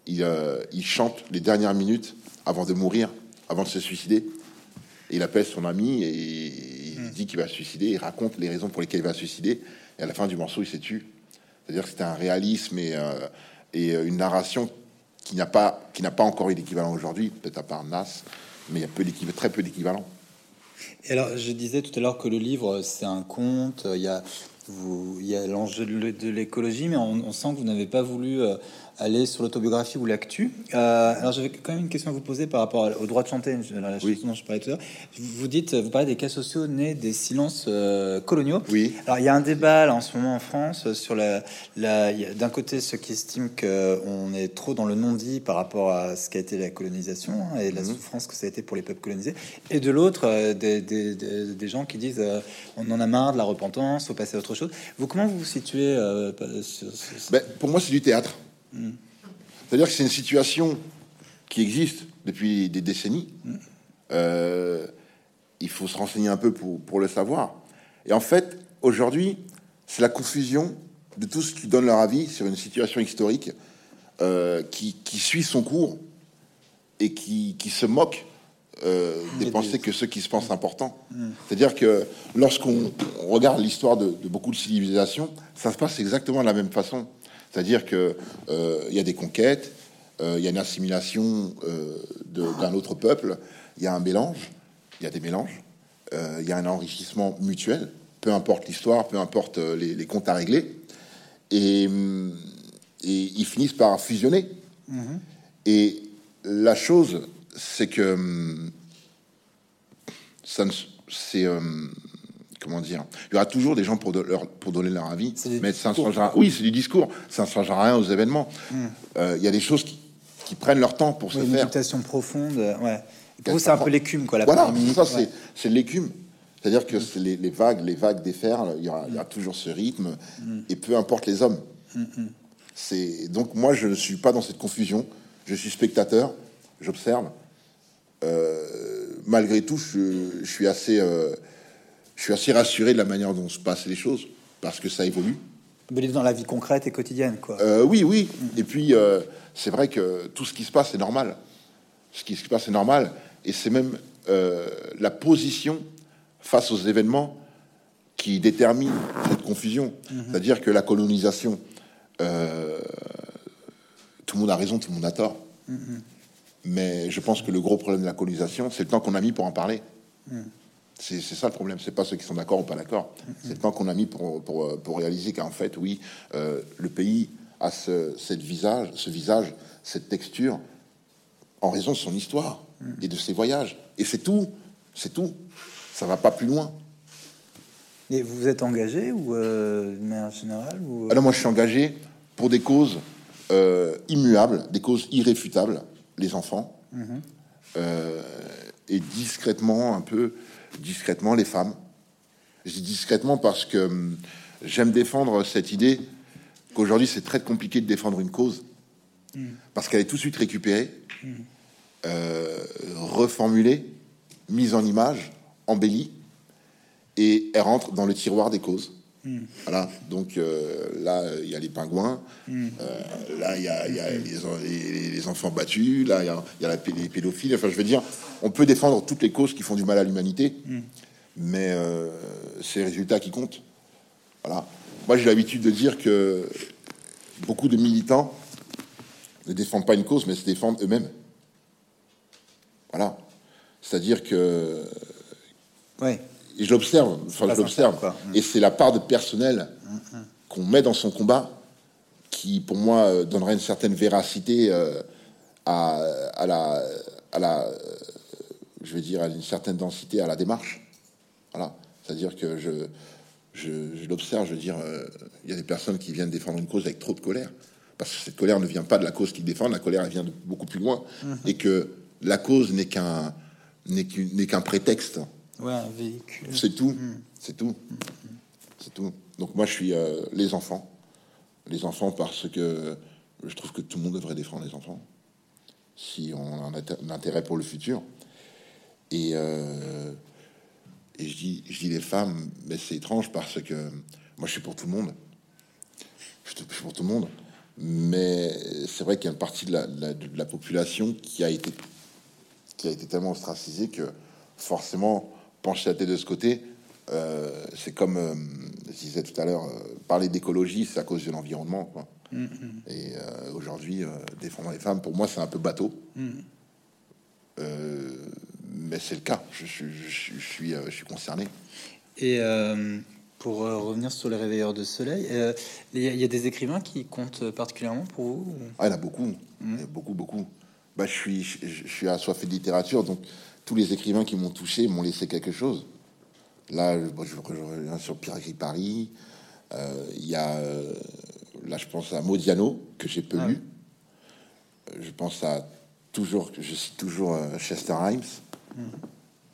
il, euh, il chante les dernières minutes avant de mourir, avant de se suicider. Et il appelle son ami et il dit qu'il va se suicider. Il raconte les raisons pour lesquelles il va se suicider. Et à la fin du morceau, il s'est tué. C'est-à-dire que c'était un réalisme et, euh, et une narration qui n'a pas, qui n'a pas encore eu d'équivalent aujourd'hui, peut-être à part Nas, mais il y a peu très peu d'équivalent. Et alors, je disais tout à l'heure que le livre, c'est un conte. Il y a, l'enjeu de l'é- de l'écologie, mais on, on sent que vous n'avez pas voulu euh, aller sur l'autobiographie ou l'actu. Euh, alors, j'avais quand même une question à vous poser par rapport au droit de chanter, je- la Oui. chose dont je parlais tout à l'heure. Vous dites, vous parlez des cas sociaux nés des silences euh, coloniaux. Oui. Alors, il y a un débat là, en ce moment en France euh, sur la. d'un côté ceux qui estiment qu'on est trop dans le non-dit par rapport à ce qu'a été la colonisation hein, et la Mhm. souffrance que ça a été pour les peuples colonisés, et de l'autre, euh, des, des- des- des gens qui disent euh, on en a marre de la repentance, faut passer à autre chose. Vous, comment vous vous situez euh, sur- sur- Ben, pour moi, c'est du théâtre. C'est-à-dire que c'est une situation qui existe depuis des décennies. Euh, il faut se renseigner un peu pour, pour le savoir. Et en fait, aujourd'hui, c'est la confusion de tous qui donnent leur avis sur une situation historique euh, qui, qui suit son cours et qui, qui se moque euh, des Et pensées des- que ceux qui se pensent importants. C'est-à-dire que lorsqu'on on regarde l'histoire de, de beaucoup de civilisations, ça se passe exactement de la même façon. C'est-à-dire que euh, il y a des conquêtes, euh, il y a une assimilation euh, d'un autre peuple, il y a un mélange, il y a des mélanges, il y a un enrichissement mutuel, peu importe l'histoire, peu importe les, les comptes à régler, et, et ils finissent par fusionner. Et la chose, c'est que hum, ça ne, c'est comment dire, il y aura toujours des gens pour, de- leur- pour donner leur avis, mais ça ne changera. Oui, c'est du discours, ça ne changera rien aux événements. Euh, Il y a des choses qui, qui prennent leur temps pour Oui, se une faire. méditation profonde, euh, ouais. Et Pour vous, c'est un peu l'écume, quoi. La Voilà, ça ouais. c'est l'écume. C'est-à-dire que c'est les, les vagues, les vagues déferlent, il y, aura, y aura toujours ce rythme, et peu importe les hommes. C'est donc moi je ne suis pas dans cette confusion. Je suis spectateur, j'observe. Euh, malgré tout, je, je suis assez, euh, je suis assez rassuré de la manière dont se passent les choses parce que ça évolue. Vous dans la vie concrète et quotidienne, quoi. Euh, oui, oui. Et puis, euh, c'est vrai que tout ce qui se passe est normal. Ce qui se passe est normal. Et c'est même euh, la position face aux événements qui détermine cette confusion. C'est-à-dire que la colonisation, tout le monde a raison, tout le monde a tort. Mais je pense que le gros problème de la colonisation, c'est le temps qu'on a mis pour en parler. C'est ça le problème. C'est pas ceux qui sont d'accord ou pas d'accord. C'est le temps qu'on a mis pour, pour, pour réaliser qu'en fait, oui, euh, le pays a ce, cette visage, ce visage, cette texture, en raison de son histoire et de ses voyages. Et c'est tout. C'est tout. Ça va pas plus loin. Et vous vous êtes engagé ou euh, de manière générale ou... Alors moi, je suis engagé pour des causes euh, immuables, des causes irréfutables, les enfants, euh, et discrètement, un peu discrètement, les femmes. Je dis discrètement parce que hum, j'aime défendre cette idée qu'aujourd'hui, c'est très compliqué de défendre une cause, parce qu'elle est tout de suite récupérée, euh, reformulée, mise en image, embellie, et elle rentre dans le tiroir des causes. Voilà, donc euh, là, il y a les pingouins, euh, là, il y a, il y a les, les- les enfants battus, là, il y a, il y a la, les pédophiles. Enfin, je veux dire, on peut défendre toutes les causes qui font du mal à l'humanité, mais euh, c'est les résultats qui comptent. Voilà. Moi, j'ai l'habitude de dire que beaucoup de militants ne défendent pas une cause, mais se défendent eux-mêmes. Voilà. C'est-à-dire que Ouais. Et je l'observe, enfin je l'observe, quoi. et c'est la part de personnel qu'on met dans son combat qui, pour moi, euh, donnerait une certaine véracité euh, à, à la, à la, je veux dire, à une certaine densité à la démarche. Voilà, c'est-à-dire que je, je, je l'observe, je veux dire, euh, il y a des personnes qui viennent défendre une cause avec trop de colère, parce que cette colère ne vient pas de la cause qu'ils défendent, la colère elle vient de beaucoup plus loin, et que la cause n'est qu'un n'est qu'un prétexte. Ouais, un véhicule. C'est tout. C'est tout. C'est tout. Donc moi, je suis euh, les enfants. Les enfants parce que je trouve que tout le monde devrait défendre les enfants. Si on a un inté- un intérêt pour le futur. Et, euh, et je, dis, je dis les femmes, mais c'est étrange parce que moi, je suis pour tout le monde. Je suis pour tout le monde. Mais c'est vrai qu'il y a une partie de la, de la- de la population qui a été qui a été tellement ostracisé que forcément pencher la tête de ce côté, euh, c'est comme euh, je disais tout à l'heure, euh, parler d'écologie, c'est à cause de l'environnement. quoi. Et euh, aujourd'hui, défendre les femmes, pour moi, c'est un peu bateau. Euh, mais c'est le cas. Je, suis- je, suis- je suis, je suis concerné. Et pour revenir sur les réveilleurs de soleil, il y, a- des écrivains qui comptent particulièrement pour vous ou- Ah, il y en a beaucoup, a beaucoup, beaucoup. Bah, je suis, je suis assoiffé de littérature, donc tous les écrivains qui m'ont touché m'ont laissé quelque chose. Là, je, bon, je, je reviens sur Pierre Gris Paris. Euh, Il y a, euh, là, je pense à Modiano que j'ai peu Ah lu. Euh, Je pense à toujours, je cite toujours euh, Chester Himes,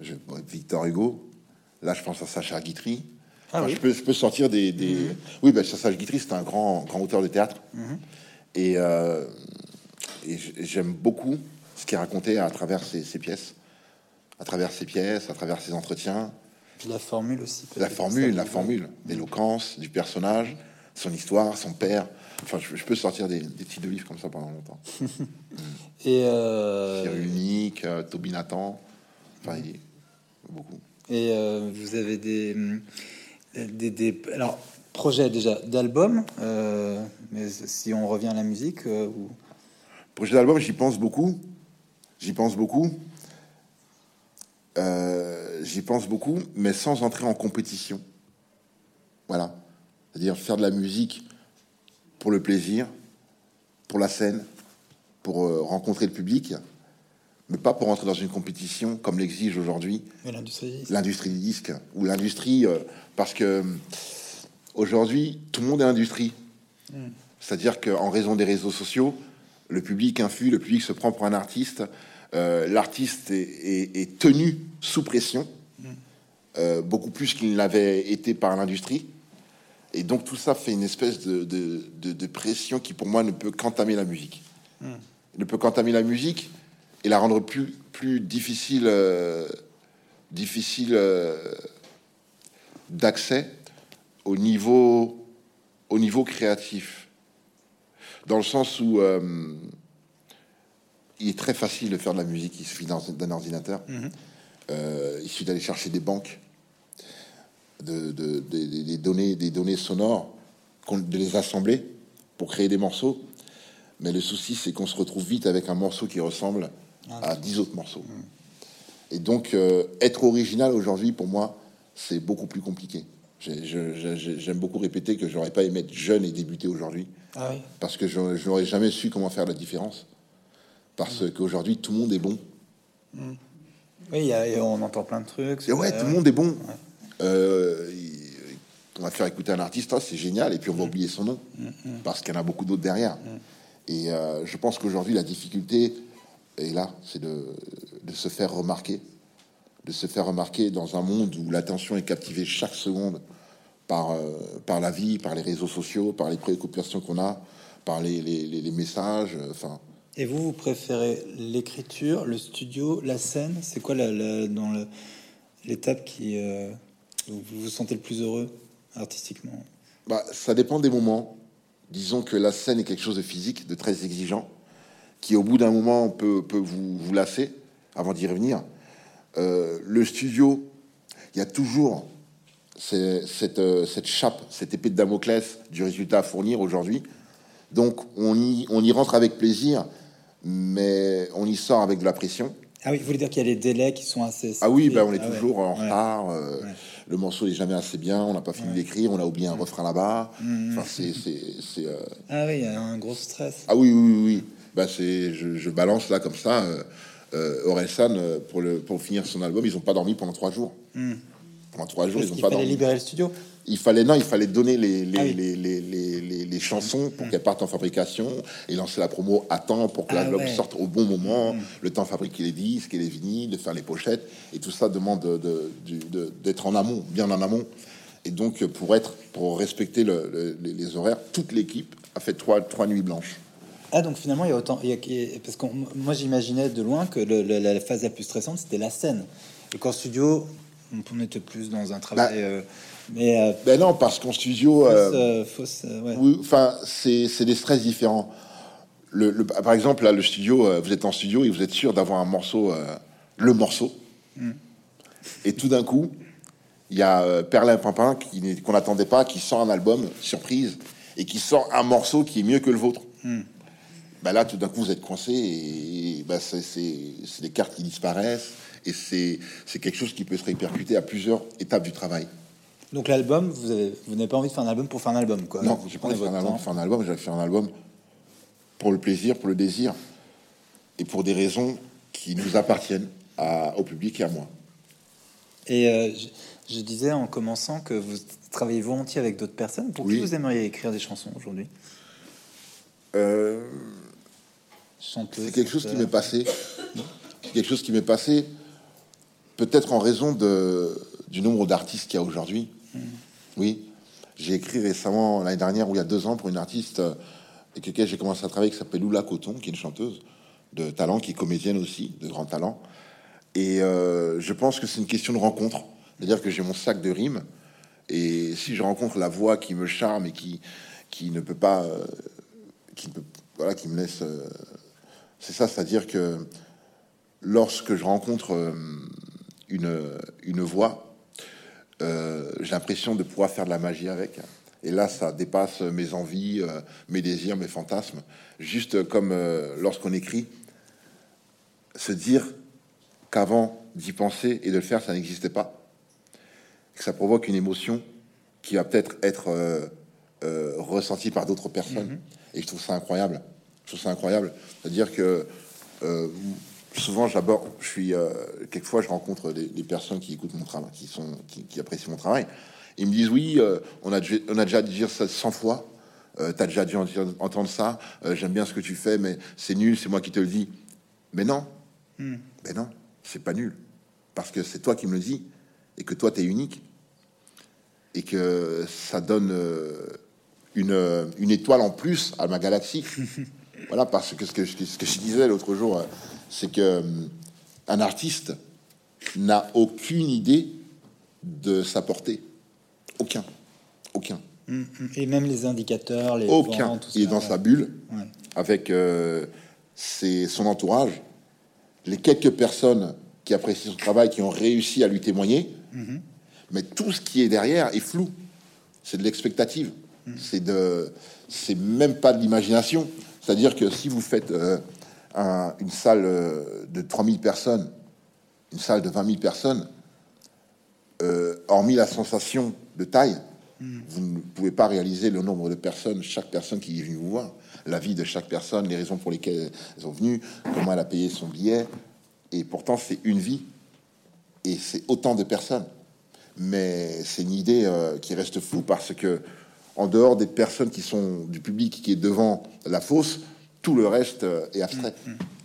Je- bon, Victor Hugo. Là, je pense à Sacha Guitry. Ah Enfin, oui. je, peux, je peux sortir des. des... Oui, ben, Sacha Guitry, c'est un grand, grand auteur de théâtre. Et, euh, et j'aime beaucoup ce qu'il racontait à travers ses, ses pièces, à travers ses pièces, à travers ses entretiens, Puis la formule aussi. la formule, la formule, l'éloquence du personnage, son histoire, son père. Enfin, je, je peux sortir des, des titres de livres comme ça pendant longtemps. <laughs> Et, euh, Unique, euh, Toby Nathan, enfin, il y a beaucoup. et euh, vous avez des, hum, des, des- alors projets déjà d'album, euh, mais si on revient à la musique ou Projet d'album, j'y pense beaucoup. J'y pense beaucoup. Euh, j'y pense beaucoup, mais sans entrer en compétition. Voilà. C'est-à-dire faire de la musique pour le plaisir, pour la scène, pour euh, rencontrer le public, mais pas pour entrer dans une compétition comme l'exige aujourd'hui l'industrie. du disque ou l'industrie euh, parce que aujourd'hui tout le monde est industrie c'est-à-dire qu'en raison des réseaux sociaux le public influe le public se prend pour un artiste euh, l'artiste est, est- est tenu sous pression euh, beaucoup plus qu'il ne l'avait été par l'industrie. Et donc tout ça fait une espèce de, de- de- de pression qui pour moi ne peut qu'entamer la musique. Ne peut qu'entamer la musique et la rendre plus plus difficile euh, difficile d'accès au niveau au niveau créatif. Dans le sens où il est très facile de faire de la musique il suffit d'un ordinateur. Euh, il suffit d'aller chercher des banques de, de- de- de- des données des données sonores de les assembler pour créer des morceaux. Mais le souci c'est qu'on se retrouve vite avec un morceau qui ressemble à dix autres morceaux. Et donc, euh, être original aujourd'hui, pour moi, c'est beaucoup plus compliqué. J'aime beaucoup répéter que j'aurais pas aimé être jeune et débuter aujourd'hui, Ah oui. parce que je n'aurais jamais su comment faire la différence. Parce qu'aujourd'hui, tout le monde est bon. Oui, y a- et on entend plein de trucs. Et ouais, tout le monde est bon. Euh, on va faire écouter un artiste, ah, c'est génial, et puis on va oublier son nom, parce qu'il y en a beaucoup d'autres derrière. Et euh, je pense qu'aujourd'hui, la difficulté est là, c'est de, de se faire remarquer, de se faire remarquer dans un monde où l'attention est captivée chaque seconde par, euh, par la vie, par les réseaux sociaux, par les préoccupations qu'on a, par les, les- les- les messages, enfin... Et vous, vous préférez l'écriture, le studio, la scène? C'est quoi la, dans l'étape qui, euh, vous vous sentez le plus heureux artistiquement? Bah, Ça dépend des moments. Disons que la scène est quelque chose de physique, de très exigeant, qui au bout d'un moment peut, peut vous, vous lasser avant d'y revenir. Euh, le studio, il y a toujours cette, euh, cette chape, cette épée de Damoclès du résultat à fournir aujourd'hui. Donc on y, on y rentre avec plaisir, mais on y sort avec de la pression. Ah oui, vous voulez dire qu'il y a des délais qui sont assez... Ah oui, ben on est ah toujours en retard. Euh, le morceau n'est jamais assez bien, on n'a pas fini d'écrire, on a oublié un refrain là-bas. Mmh. Enfin, c'est... Euh... Ah oui, il y a un gros stress. Ah oui, oui, oui. Ben, c'est, je, je, balance là comme ça. Euh, euh, Orelsan, euh, pour, le, pour finir son album, ils n'ont pas dormi pendant trois jours. Mmh. Pendant trois jours, Parce ils n'ont pas dormi. libérer le studio. Il fallait non, il fallait donner les les, Ah oui. les, les, chansons pour Mm. qu'elles partent en fabrication et lancer la promo à temps pour que Ah l'album ouais. sorte au bon moment, Mm. le temps de fabriquer les disques et les vinyles, de faire les pochettes et tout ça demande de- de- de- d'être en amont, bien en amont. Et donc pour être pour respecter le- le- les, horaires, toute l'équipe a fait trois trois nuits blanches. Ah donc finalement il y a autant... il y a- il y a- parce que moi j'imaginais de loin que le- le- la phase la plus stressante c'était la scène. Et qu'en studio, on était plus dans un travail... Bah. euh, mais... euh, Ben non, parce qu'en studio, fausse, euh, fausse, euh, ouais. Oui, enfin, c'est des stress différents. Le, le- par exemple, là, le studio, vous êtes en studio et vous êtes sûr d'avoir un morceau, le morceau. Et tout d'un coup, il y a Perlin Pimpin qu'on n'attendait pas, qui sort un album surprise et qui sort un morceau qui est mieux que le vôtre. Ben là, tout d'un coup, vous êtes coincé et, ben, c'est des cartes qui disparaissent et c'est quelque chose qui peut se répercuter à plusieurs étapes du travail. Donc l'album, vous avez- vous n'avez pas envie de faire un album pour faire un album quoi. Non, j'ai pas envie de faire un album pour faire un album, j'avais fait un album pour le plaisir, pour le désir, et pour des raisons qui nous appartiennent à- au public et à moi. Et euh, je, je disais en commençant que vous travaillez volontiers avec d'autres personnes. Pour Oui. qui vous aimeriez écrire des chansons aujourd'hui? Euh, c'est quelque chose qui m'est passé. C'est quelque chose qui m'est passé, peut-être en raison de, du nombre d'artistes qu'il y a aujourd'hui. Oui, j'ai écrit récemment, l'année dernière ou il y a deux ans, pour une artiste euh, avec laquelle j'ai commencé à travailler, qui s'appelle Lula Coton, qui est une chanteuse de talent, qui est comédienne aussi, de grand talent. Et euh, je pense que c'est une question de rencontre. C'est-à-dire que j'ai mon sac de rimes, et si je rencontre la voix qui me charme et qui, qui ne peut pas, euh, qui voilà, qui me laisse, c'est ça, c'est-à-dire que lorsque je rencontre une, une voix, euh, j'ai l'impression de pouvoir faire de la magie avec. Et là, ça dépasse mes envies, euh, mes désirs, mes fantasmes. Juste comme euh, lorsqu'on écrit, se dire qu'avant d'y penser et de le faire, ça n'existait pas. Que ça provoque une émotion qui va peut-être être, ressentie par d'autres personnes. Et je trouve ça incroyable. Je trouve ça incroyable. C'est-à-dire que souvent j'aborde, je suis, euh, quelquefois je rencontre des, des personnes qui écoutent mon travail, qui sont, qui, qui apprécient mon travail. Ils me disent oui, euh, on a, déjà- on a déjà dû dire ça 100 fois. Euh, T'as déjà dû en- entendre ça. Euh, J'aime bien ce que tu fais, mais c'est nul. C'est moi qui te le dis. Mais non, mais non, c'est pas nul. Parce que c'est toi qui me le dis et que toi, tu es unique. Et que ça donne une, une étoile en plus à ma galaxie. <laughs> voilà, parce que ce que, je- ce que je disais l'autre jour, c'est que euh, un artiste n'a aucune idée de sa portée. Aucun. Aucun. Mm, mm. Et même les indicateurs, les Aucun. vents, tout Il est dans ouais. sa bulle Ouais. avec euh, ses- son entourage, les quelques personnes qui apprécient son travail, qui ont réussi à lui témoigner, mais tout ce qui est derrière est flou. C'est de l'expectative. C'est de, c'est même pas de l'imagination. C'est-à-dire que si vous faites euh, un- une salle euh, de 3000 personnes, une salle de 20 000 personnes, euh, hormis la sensation de taille, vous ne pouvez pas réaliser le nombre de personnes, chaque personne qui est venue vous voir, la vie de chaque personne, les raisons pour lesquelles elles sont venues, comment elle a payé son billet. Et pourtant, c'est une vie. Et c'est autant de personnes. Mais c'est une idée euh, qui reste floue parce que, en dehors des personnes qui sont du public qui est devant la fosse, tout le reste euh, est abstrait.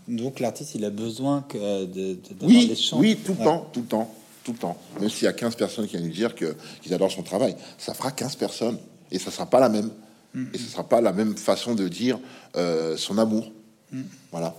Donc l'artiste, il a besoin que de, de- d'avoir Oui, des chants. oui, tout le Ouais. temps, tout le temps, tout le temps. Même s'il y a 15 personnes qui viennent lui dire que, qu'ils adorent son travail, ça fera 15 personnes. Et ça sera pas la même. Mm. Et ce sera pas la même façon de dire euh, son amour. Mm. Voilà.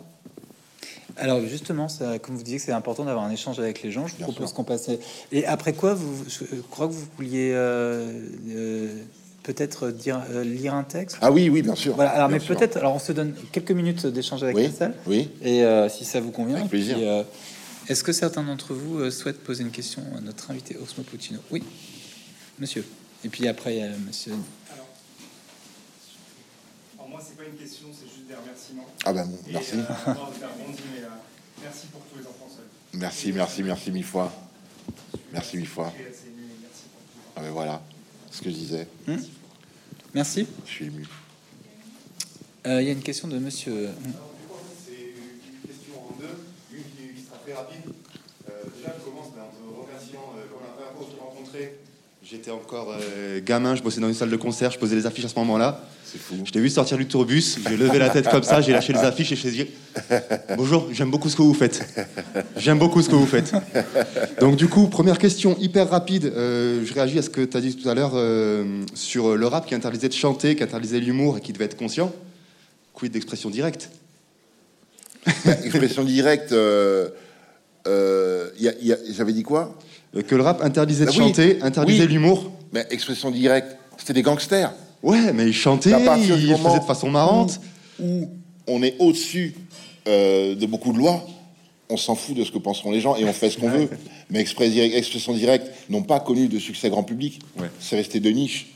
Alors justement, ça, comme vous disiez que c'est important d'avoir un échange avec les gens, je vous propose qu'on passe. Et après quoi, vous, je crois que vous vouliez euh, euh, peut-être dire euh, lire un texte. Ah oui, oui, bien sûr. Voilà. Alors, bien mais peut-être. Alors, on se donne quelques minutes d'échange avec Oui, Christelle. oui. Et euh, si ça vous convient. Avec plaisir. puis, euh, Est-ce que certains d'entre vous euh, souhaitent poser une question à notre invité Osmo Puccino Oui, monsieur. Et puis après, il y a monsieur. Alors, alors moi, c'est pas une question, c'est juste des remerciements. Ah ben bon, Et, merci. euh, rebondir, mais euh, merci pour tous les enfants seuls. Merci, merci, merci mille fois. Merci mille fois. Et et. Ah ben voilà, ce que je disais. Merci. Je suis ému. Euh, Il y a une question de monsieur. En fait, c'est une question en deux, une qui, sera très rapide. Euh, déjà, je commence en te remerciant pour la première fois que je t'ai rencontré. J'étais encore euh, gamin, je bossais dans une salle de concert, je posais les affiches à ce moment-là. Fou. Je t'ai vu sortir du tourbus, j'ai levé la tête comme ça, j'ai lâché les affiches et je t'ai dit Bonjour, j'aime beaucoup ce que vous faites. J'aime beaucoup ce que vous faites. Donc, du coup, première question hyper rapide. euh, je réagis à ce que tu as dit tout à l'heure euh, sur le rap qui interdisait de chanter, qui interdisait l'humour et qui devait être conscient. Quid d'expression directe? Expression directe. euh, euh, J'avais dit quoi? Que le rap interdisait de Ah oui, chanter, interdisait oui. l'humour. Mais expression directe, c'était des gangsters. Ouais, mais il chantait, il faisait de façon marrante. Où on est au-dessus euh, de beaucoup de lois, on s'en fout de ce que penseront les gens et on fait ce qu'on veut. Mais express direct- expression directe n'ont pas connu de succès grand public. Ouais. C'est resté de niche.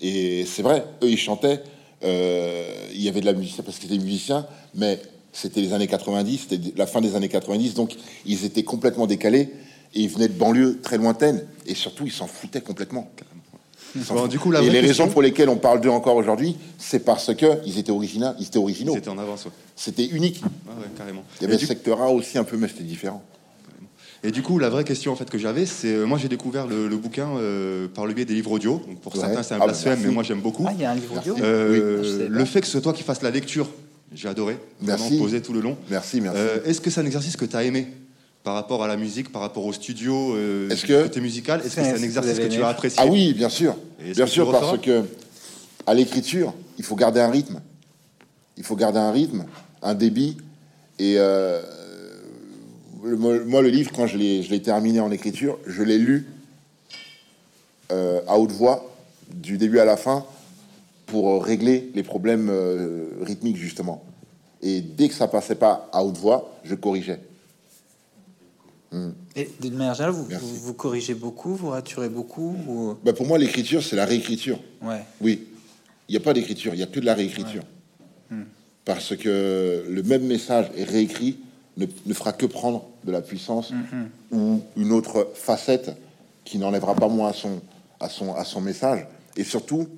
Et c'est vrai, eux ils chantaient. euh, il y avait de la musique parce qu'ils étaient musiciens, mais c'était les années 90, c'était la fin des années 90, donc ils étaient complètement décalés et ils venaient de banlieues très lointaines et surtout ils s'en foutaient complètement. Ils s'en Bon, foutaient. du coup, la et les question- raisons pour lesquelles on parle d'eux encore aujourd'hui, c'est parce que ils étaient originaux, ils étaient originaux. C'était en avance, ouais. C'était unique. Ouais, ouais, carrément. Il y Et avait du, secteur A aussi un peu, mais c'était différent. et du coup, la vraie question en fait que j'avais, c'est euh, moi j'ai découvert le, le bouquin euh, par le biais des livres audio. Donc pour Ouais. certains, c'est un Ah, bah, blasphème, mais moi j'aime beaucoup. Ah, il y a un livre audio. Euh, Oui. Le fait que ce soit toi qui fasses la lecture, j'ai adoré. Vraiment Merci. posé tout le long. Merci, merci. Euh, Est-ce que c'est un exercice que tu as aimé? Par rapport à la musique, par rapport au studio, euh, Est-ce que- côté musical Est-ce que C'est- un exercice que tu as apprécié ah oui, bien sûr. Bien sûr, parce que à l'écriture, il faut garder un rythme. Il faut garder un rythme, un débit. Et euh, le- moi, le livre, quand je l'ai je l'ai terminé en écriture, je l'ai lu euh, à haute voix, du début à la fin, pour régler les problèmes euh, rythmiques, justement. Et dès que ça passait pas à haute voix, je corrigeais. Et d'une manière générale, vous, vous, vous corrigez beaucoup, vous raturez beaucoup ou... Bah, pour moi, l'écriture, c'est la réécriture. Ouais. Oui. Il n'y a pas d'écriture, il n'y a que de la réécriture. Parce que le même message est réécrit ne, ne fera que prendre de la puissance ou une autre facette qui n'enlèvera pas moins à son, à, son, à son message. Et surtout,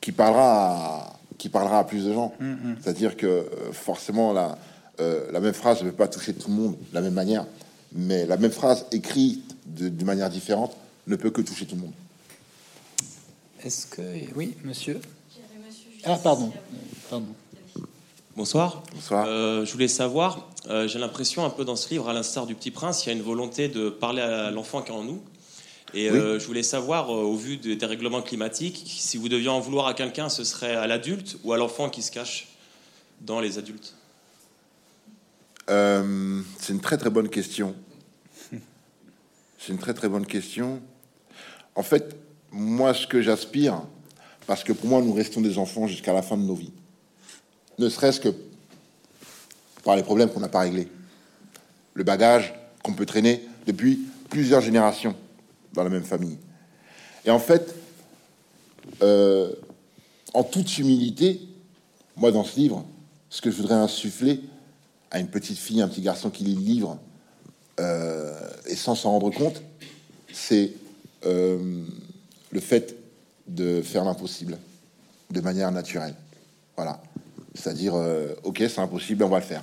qui parlera à, qui parlera à plus de gens. C'est-à-dire que euh, forcément, la, euh, la même phrase ne peut pas toucher tout le monde de la même manière. Mais la même phrase écrite de- d'une manière différente ne peut que toucher tout le monde. Est-ce que... Oui, monsieur Justice. Ah, pardon. Pardon. Bonsoir. Bonsoir. Euh, je voulais savoir, euh, j'ai l'impression un peu dans ce livre, à l'instar du Petit Prince, il y a une volonté de parler à l'enfant qui est en nous. Et Oui. euh, je voulais savoir, euh, au vu des, des règlements climatiques, si vous deviez en vouloir à quelqu'un, ce serait à l'adulte ou à l'enfant qui se cache dans les adultes? Euh, c'est une très très bonne question. C'est une très très bonne question. En fait, moi, ce que j'aspire, parce que pour moi, nous restons des enfants jusqu'à la fin de nos vies, ne serait-ce que par les problèmes qu'on n'a pas réglés, le bagage qu'on peut traîner depuis plusieurs générations dans la même famille. Et en fait, euh, en toute humilité, moi, dans ce livre, ce que je voudrais insuffler à une petite fille, un petit garçon qui lit le livre, et sans s'en rendre compte, c'est euh, le fait de faire l'impossible de manière naturelle. Voilà. C'est-à-dire, euh, ok, c'est impossible, on va le faire.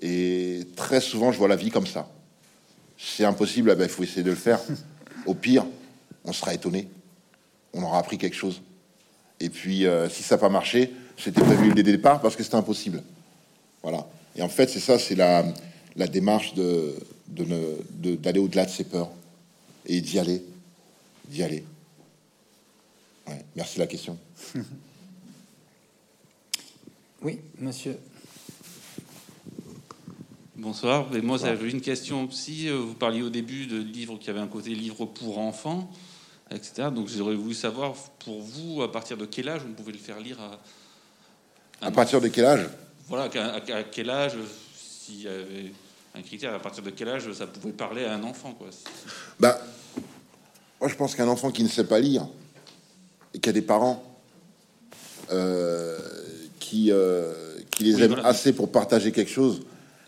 Et très souvent, je vois la vie comme ça. C'est impossible, eh ben, il faut essayer de le faire. <laughs> Au pire, on sera étonné. On aura appris quelque chose. Et puis, euh, si ça n'a pas marché, c'était prévu dès le départ parce que c'était impossible. Voilà. Et en fait, c'est ça, c'est la, la démarche de, de ne- de- d'aller au-delà de ses peurs et d'y aller, d'y aller. Ouais, merci de la question. <laughs> Oui, monsieur. Bonsoir. Et moi, j'avais une question aussi. Euh, vous parliez au début de livres qui avaient un côté livre pour enfants, etc. Donc, j'aurais voulu savoir, pour vous, à partir de quel âge vous pouvez le faire lire à. À partir de quel âge? Voilà, à, à quel âge, s'il y avait un critère, à partir de quel âge ça pouvait parler à un enfant, quoi. Bah, moi, je pense qu'un enfant qui ne sait pas lire et qui a des parents euh, qui, euh, qui les Oui, aiment voilà. assez pour partager quelque chose,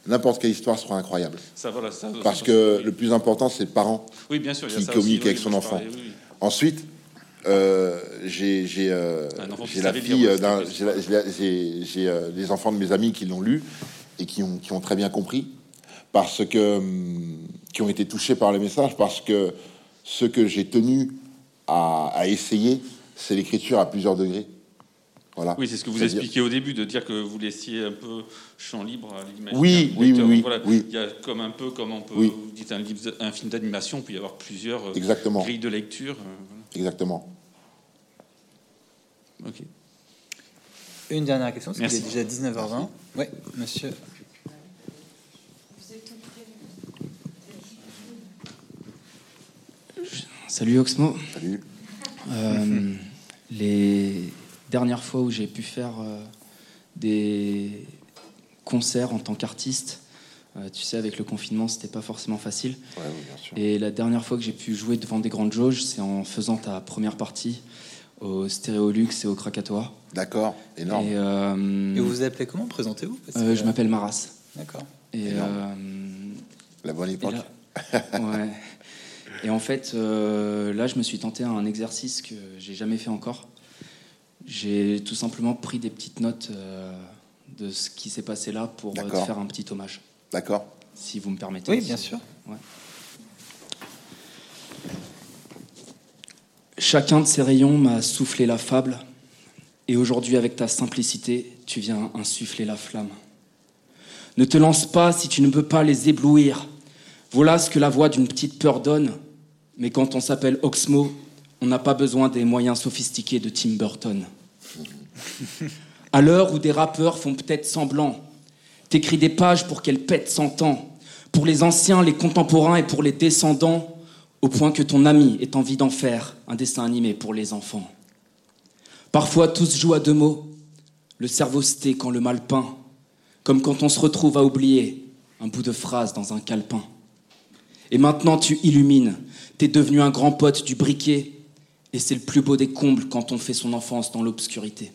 n'importe quelle histoire sera incroyable. Ça, voilà, ça, Parce ça, que oui. le plus important, c'est le parent. Oui, bien sûr, qui communique aussi, avec son enfant. Ensuite, euh, j'ai euh, la fille d'un- j'ai des enfants de mes amis qui l'ont lu et qui ont, qui ont très bien compris parce que hum, qui ont été touchés par le message parce que ce que j'ai tenu à, à essayer, c'est l'écriture à plusieurs degrés. Voilà. Oui, c'est ce que vous expliquiez au début, de dire que vous laissiez un peu champ libre à l'imaginaire. Oui, oui, oui, Donc voilà, oui. Il y a comme un peu comme on peut, Oui. vous dites un, livre, un film d'animation, il peut y avoir plusieurs euh, Exactement, grilles de lecture. euh, exactement. Ok. Une dernière question, parce qu'il est déjà 19h20. Oui, monsieur. Salut Oxmo. Salut. Euh, les dernières fois où j'ai pu faire euh, des concerts en tant qu'artiste, euh, tu sais, avec le confinement, c'était pas forcément facile. Ouais, oui, bien sûr. Et la dernière fois que j'ai pu jouer devant des grandes jauges, c'est en faisant ta première partie au Stéréolux et au Krakatoa. D'accord, énorme. Et, euh, Et vous vous appelez comment? Présentez-vous euh, je m'appelle Maras. D'accord. Et, Énorme. euh, La bonne époque. là- ouais. <laughs> Et en fait, euh, là, je me suis tenté à un exercice que j'ai jamais fait encore. J'ai tout simplement pris des petites notes euh, de ce qui s'est passé là pour euh, te D'accord. faire un petit hommage, D'accord. si vous me permettez. Oui, bien sûr. Chacun de ces rayons m'a soufflé la fable, et aujourd'hui, avec ta simplicité, tu viens insuffler la flamme. Ne te lance pas si tu ne peux pas les éblouir. Voilà ce que la voix d'une petite peur donne. Mais quand on s'appelle Oxmo, on n'a pas besoin des moyens sophistiqués de Tim Burton. À l'heure où des rappeurs font peut-être semblant, t'écris des pages pour qu'elles pètent cent ans. Pour les anciens, les contemporains et pour les descendants, au point que ton ami ait envie d'en faire un dessin animé pour les enfants. Parfois, tous jouent à deux mots. Le cerveau tait quand le mal peint, comme quand on se retrouve à oublier un bout de phrase dans un calepin. Et maintenant, tu illumines. T'es devenu un grand pote du briquet, et c'est le plus beau des combles quand on fait son enfance dans l'obscurité.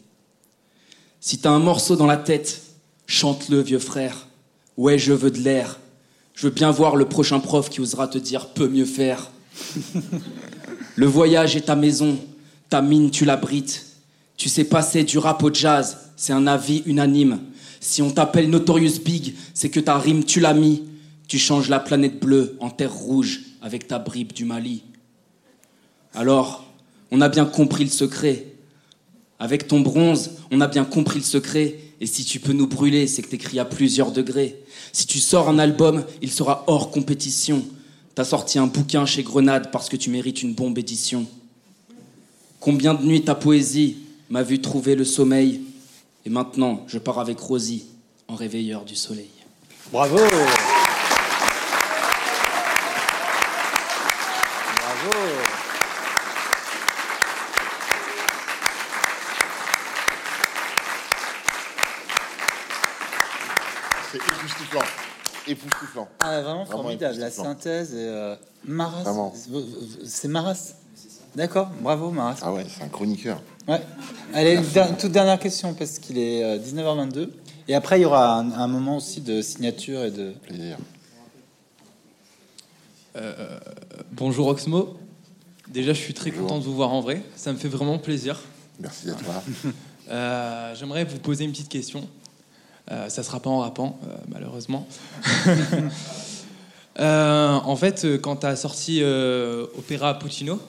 Si t'as un morceau dans la tête, chante-le, vieux frère. Ouais, je veux de l'air. Je veux bien voir le prochain prof qui osera te dire peut mieux faire. <laughs> Le voyage est ta maison, ta mine tu l'abrites. Tu sais passer du rap au jazz, c'est un avis unanime. Si on t'appelle Notorious Big, c'est que ta rime tu l'as mis. Tu changes la planète bleue en terre rouge avec ta bribe du Mali. Alors, on a bien compris le secret. Avec ton bronze, on a bien compris le secret. Et si tu peux nous brûler, c'est que t'écris à plusieurs degrés. Si tu sors un album, il sera hors compétition. T'as sorti un bouquin chez Grenade parce que tu mérites une bombe édition. Combien de nuits ta poésie m'a vu trouver le sommeil? Et maintenant, je pars avec Rosie en réveilleur du soleil. Bravo Bravo C'est époustouflant. Époustouflant. Ah, vraiment Vraiment formidable, la synthèse. et, euh, Maras, Vraiment. c'est Maras D'accord, bravo Maras. Ah ouais, c'est un chroniqueur. Ouais. Allez, une toute dernière question parce qu'il est euh, 19h22. Et après, il y aura un, un moment aussi de signature et de. Plaisir. Bonjour Oxmo. Déjà, je suis très Bonjour. content de vous voir en vrai. Ça me fait vraiment plaisir. Merci d'être là. <laughs> Euh, J'aimerais vous poser une petite question. Euh, ça sera pas en rappant, euh, malheureusement. <laughs> Euh, en fait, euh, quand tu as sorti euh, Opéra Puccino,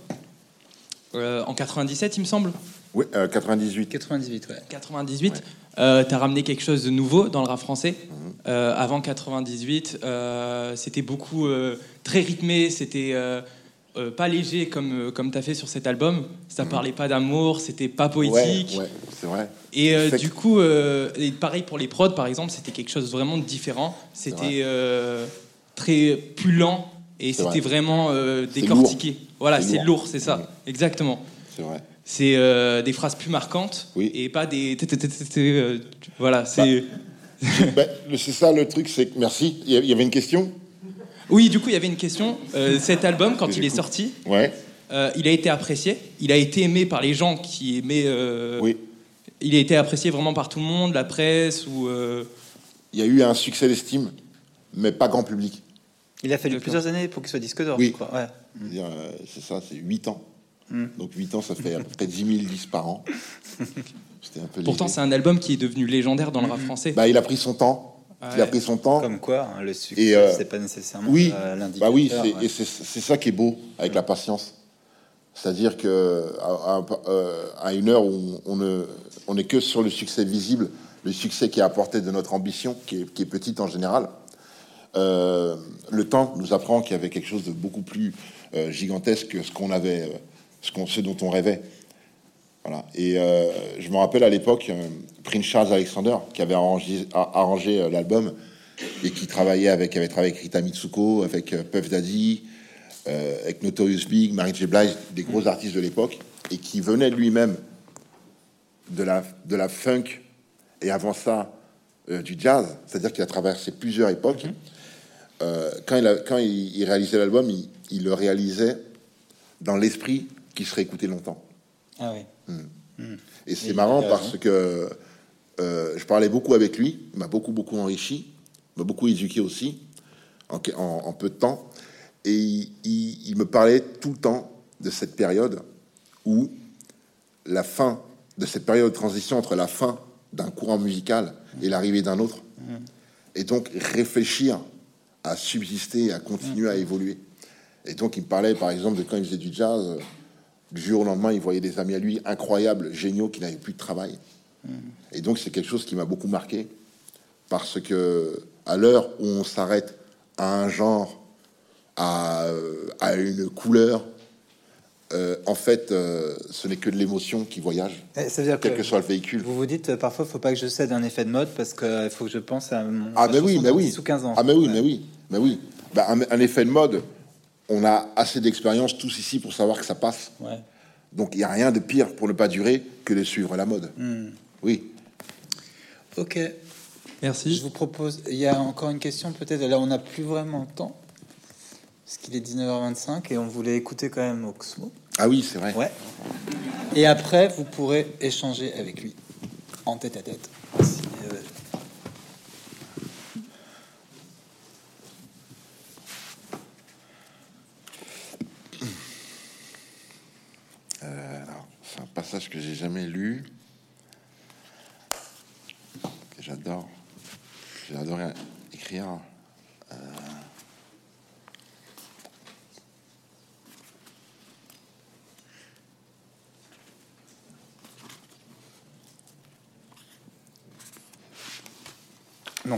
euh, en 97, il me semble, Oui, euh, 98. 98, ouais. 98, tu as ramené quelque chose de nouveau dans le rap français. Euh, avant 98, euh, c'était beaucoup euh, très rythmé, c'était euh, euh, pas léger comme, euh, comme tu as fait sur cet album. Ça parlait pas d'amour, c'était pas poétique. Ouais, ouais, c'est vrai. Et euh, du coup, euh, et pareil pour les prods, par exemple, c'était quelque chose vraiment de différent. C'était euh, très plus lent et C'est c'était vrai. vraiment euh, C'est décortiqué. Voilà, C'est c'est lourd. c'est ça, exactement. C'est vrai. C'est euh, des phrases plus marquantes Oui. et pas des. euh, Voilà, c'est. <laughs> Ben, le- c'est ça le truc, c'est que merci. Il y avait une question? Oui, du coup, il y avait une question. Euh, cet album, quand il est sorti, Ouais. euh, il a été apprécié. Il a été aimé par les gens qui aimaient. euh, Oui. Il a été apprécié vraiment par tout le monde, la presse ou. Il y a eu un succès d'estime, mais pas grand public. Il a fallu plusieurs années pour qu'il soit disque d'or, Oui. je crois. Ouais. C'est-à-dire, euh, C'est ça, c'est 8 ans. Mm. Donc 8 ans, ça fait à peu près 10 000 disques par an. <laughs> C'était un peu Pourtant, c'est un album qui est devenu légendaire dans le rap français. Bah, il a pris son temps. Il Ouais. a pris son temps. Comme quoi, hein, le succès, Et, euh, c'est pas nécessairement Oui, euh, bah oui, c'est- ouais. et c'est ça qui est beau avec la patience. C'est-à-dire que à, à- euh, à une heure où on ne on n'est que sur le succès visible, le succès qui est apporté de notre ambition, qui est, qui est petite en général, euh, le temps nous apprend qu'il y avait quelque chose de beaucoup plus euh, gigantesque que ce qu'on avait, euh, ce, qu'on, ce dont on rêvait. Voilà. Et euh, je me rappelle à l'époque, Prince Charles Alexander, qui avait arrangé, a- arrangé l'album et qui travaillait avec, avait travaillé avec Rita Mitsuko, avec Puff Daddy, avec Notorious Big, Mary J. Blige, des gros artistes de l'époque, et qui venait lui-même de la, de la funk et avant ça du jazz, c'est-à-dire qu'il a traversé plusieurs époques. Euh, quand il, a- quand il, il réalisait l'album, il, il le réalisait dans l'esprit qui serait écouté longtemps. Ah oui. Et c'est marrant parce que euh, je parlais beaucoup avec lui, il m'a beaucoup, beaucoup enrichi, m'a beaucoup éduqué aussi, en, en- en peu de temps. Et il, me parlait tout le temps de cette période où la fin, de cette période de transition entre la fin d'un courant musical et l'arrivée d'un autre. Et donc réfléchir à subsister, à continuer à évoluer. Et donc il me parlait par exemple de quand il faisait du jazz, euh, du jour au lendemain, il voyait des amis à lui incroyables, géniaux, qui n'avaient plus de travail. Et donc c'est quelque chose qui m'a beaucoup marqué, parce que à l'heure où on s'arrête à un genre, à, euh, à une couleur, euh, en fait, euh, ce n'est que de l'émotion qui voyage, Eh, Ça veut dire quel que que soit le véhicule. vous vous dites euh, parfois, faut pas que je cède un effet de mode parce qu'il faut que je pense à mon Ah, ma mais oui, mais oui. 10 ou 15 ans. Ah, mais oui, Ouais. mais oui, mais oui. Bah, un, un effet de mode, on a assez d'expérience tous ici pour savoir que ça passe. Ouais. Donc il n'y a rien de pire pour ne pas durer que de suivre la mode. Hmm. Oui. Ok. Je Merci. vous propose. Il y a encore une question, peut-être. Là, on n'a plus vraiment le temps. Parce qu'il est 19h25 et on voulait écouter quand même Oxmo. Ah oui, c'est vrai. Ouais. Et après, vous pourrez échanger avec lui en tête à tête. Si, euh, Euh, alors, c'est un passage que j'ai jamais lu, que j'adore. J'ai adoré écrire. Euh,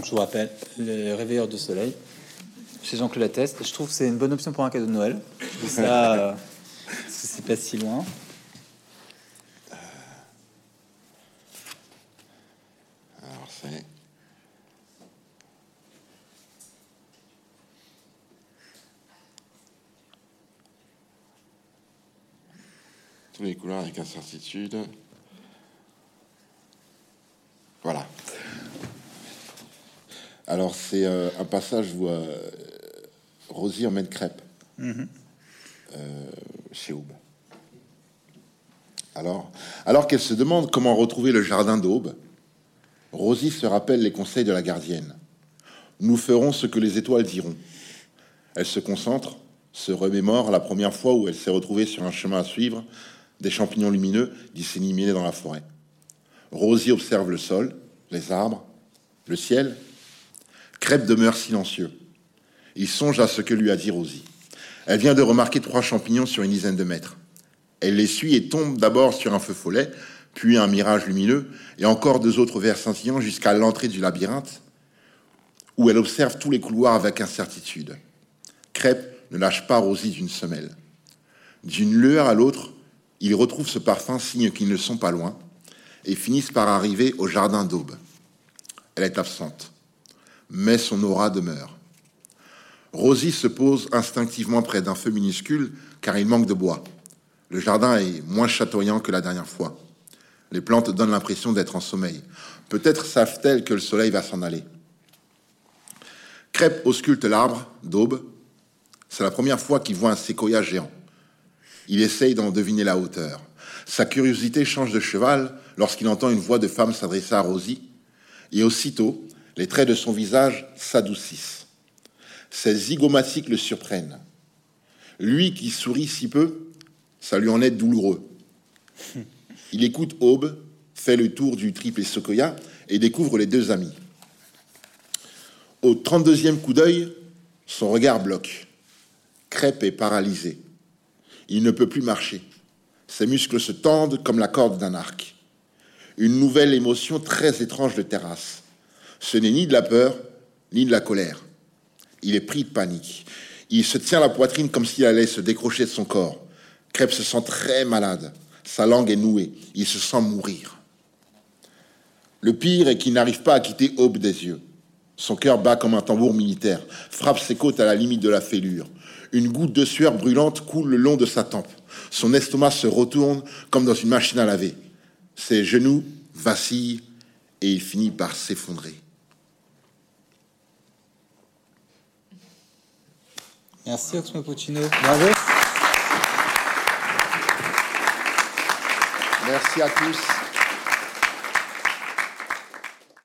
Je vous rappelle, le réveilleur de soleil chez Jean-Claude Latteste. Je trouve que c'est une bonne option pour un cadeau de Noël. Je dis ça, <laughs> euh, c'est pas si loin. alors c'est. Tous les couleurs avec incertitude. Voilà. Alors c'est euh, un passage où euh, Rosie emmène crêpe euh, chez Aube. Alors, alors qu'elle se demande comment retrouver le jardin d'Aube, Rosie se rappelle les conseils de la gardienne. Nous ferons ce que les étoiles diront. Elle se concentre, se remémore la première fois où elle s'est retrouvée sur un chemin à suivre, des champignons lumineux disséminés dans la forêt. Rosie observe le sol, les arbres, le ciel. Crêpe demeure silencieux. Il songe à ce que lui a dit Rosie. Elle vient de remarquer trois champignons sur une dizaine de mètres. Elle les suit et tombe d'abord sur un feu follet, puis un mirage lumineux, et encore deux autres vers scintillants jusqu'à l'entrée du labyrinthe, où elle observe tous les couloirs avec incertitude. Crêpe ne lâche pas Rosie d'une semelle. D'une lueur à l'autre, ils retrouvent ce parfum, signe qu'ils ne sont pas loin, et finissent par arriver au jardin d'aube. Elle est absente, mais son aura demeure. Rosie se pose instinctivement près d'un feu minuscule car il manque de bois. Le jardin est moins chatoyant que la dernière fois. Les plantes donnent l'impression d'être en sommeil. Peut-être savent-elles que le soleil va s'en aller. Crêpe ausculte l'arbre d'aube. C'est la première fois qu'il voit un séquoia géant. Il essaye d'en deviner la hauteur. Sa curiosité change de cheval lorsqu'il entend une voix de femme s'adresser à Rosie, et aussitôt, les traits de son visage s'adoucissent. Ses zygomatiques le surprennent. Lui qui sourit si peu, ça lui en est douloureux. <laughs> Il écoute Aube, fait le tour du triple Sequoia et découvre les deux amis. Au 32e coup d'œil, son regard bloque. Crêpe est paralysé. Il ne peut plus marcher. Ses muscles se tendent comme la corde d'un arc. Une nouvelle émotion très étrange le terrasse. Ce n'est ni de la peur, ni de la colère. Il est pris de panique. Il se tient la poitrine comme s'il allait se décrocher de son corps. Crêpe se sent très malade. Sa langue est nouée. Il se sent mourir. Le pire est qu'il n'arrive pas à quitter Aube des yeux. Son cœur bat comme un tambour militaire, frappe ses côtes à la limite de la fêlure. Une goutte de sueur brûlante coule le long de sa tempe. Son estomac se retourne comme dans une machine à laver. Ses genoux vacillent et il finit par s'effondrer. Merci Oxmo Puccino. Bravo. Merci à tous.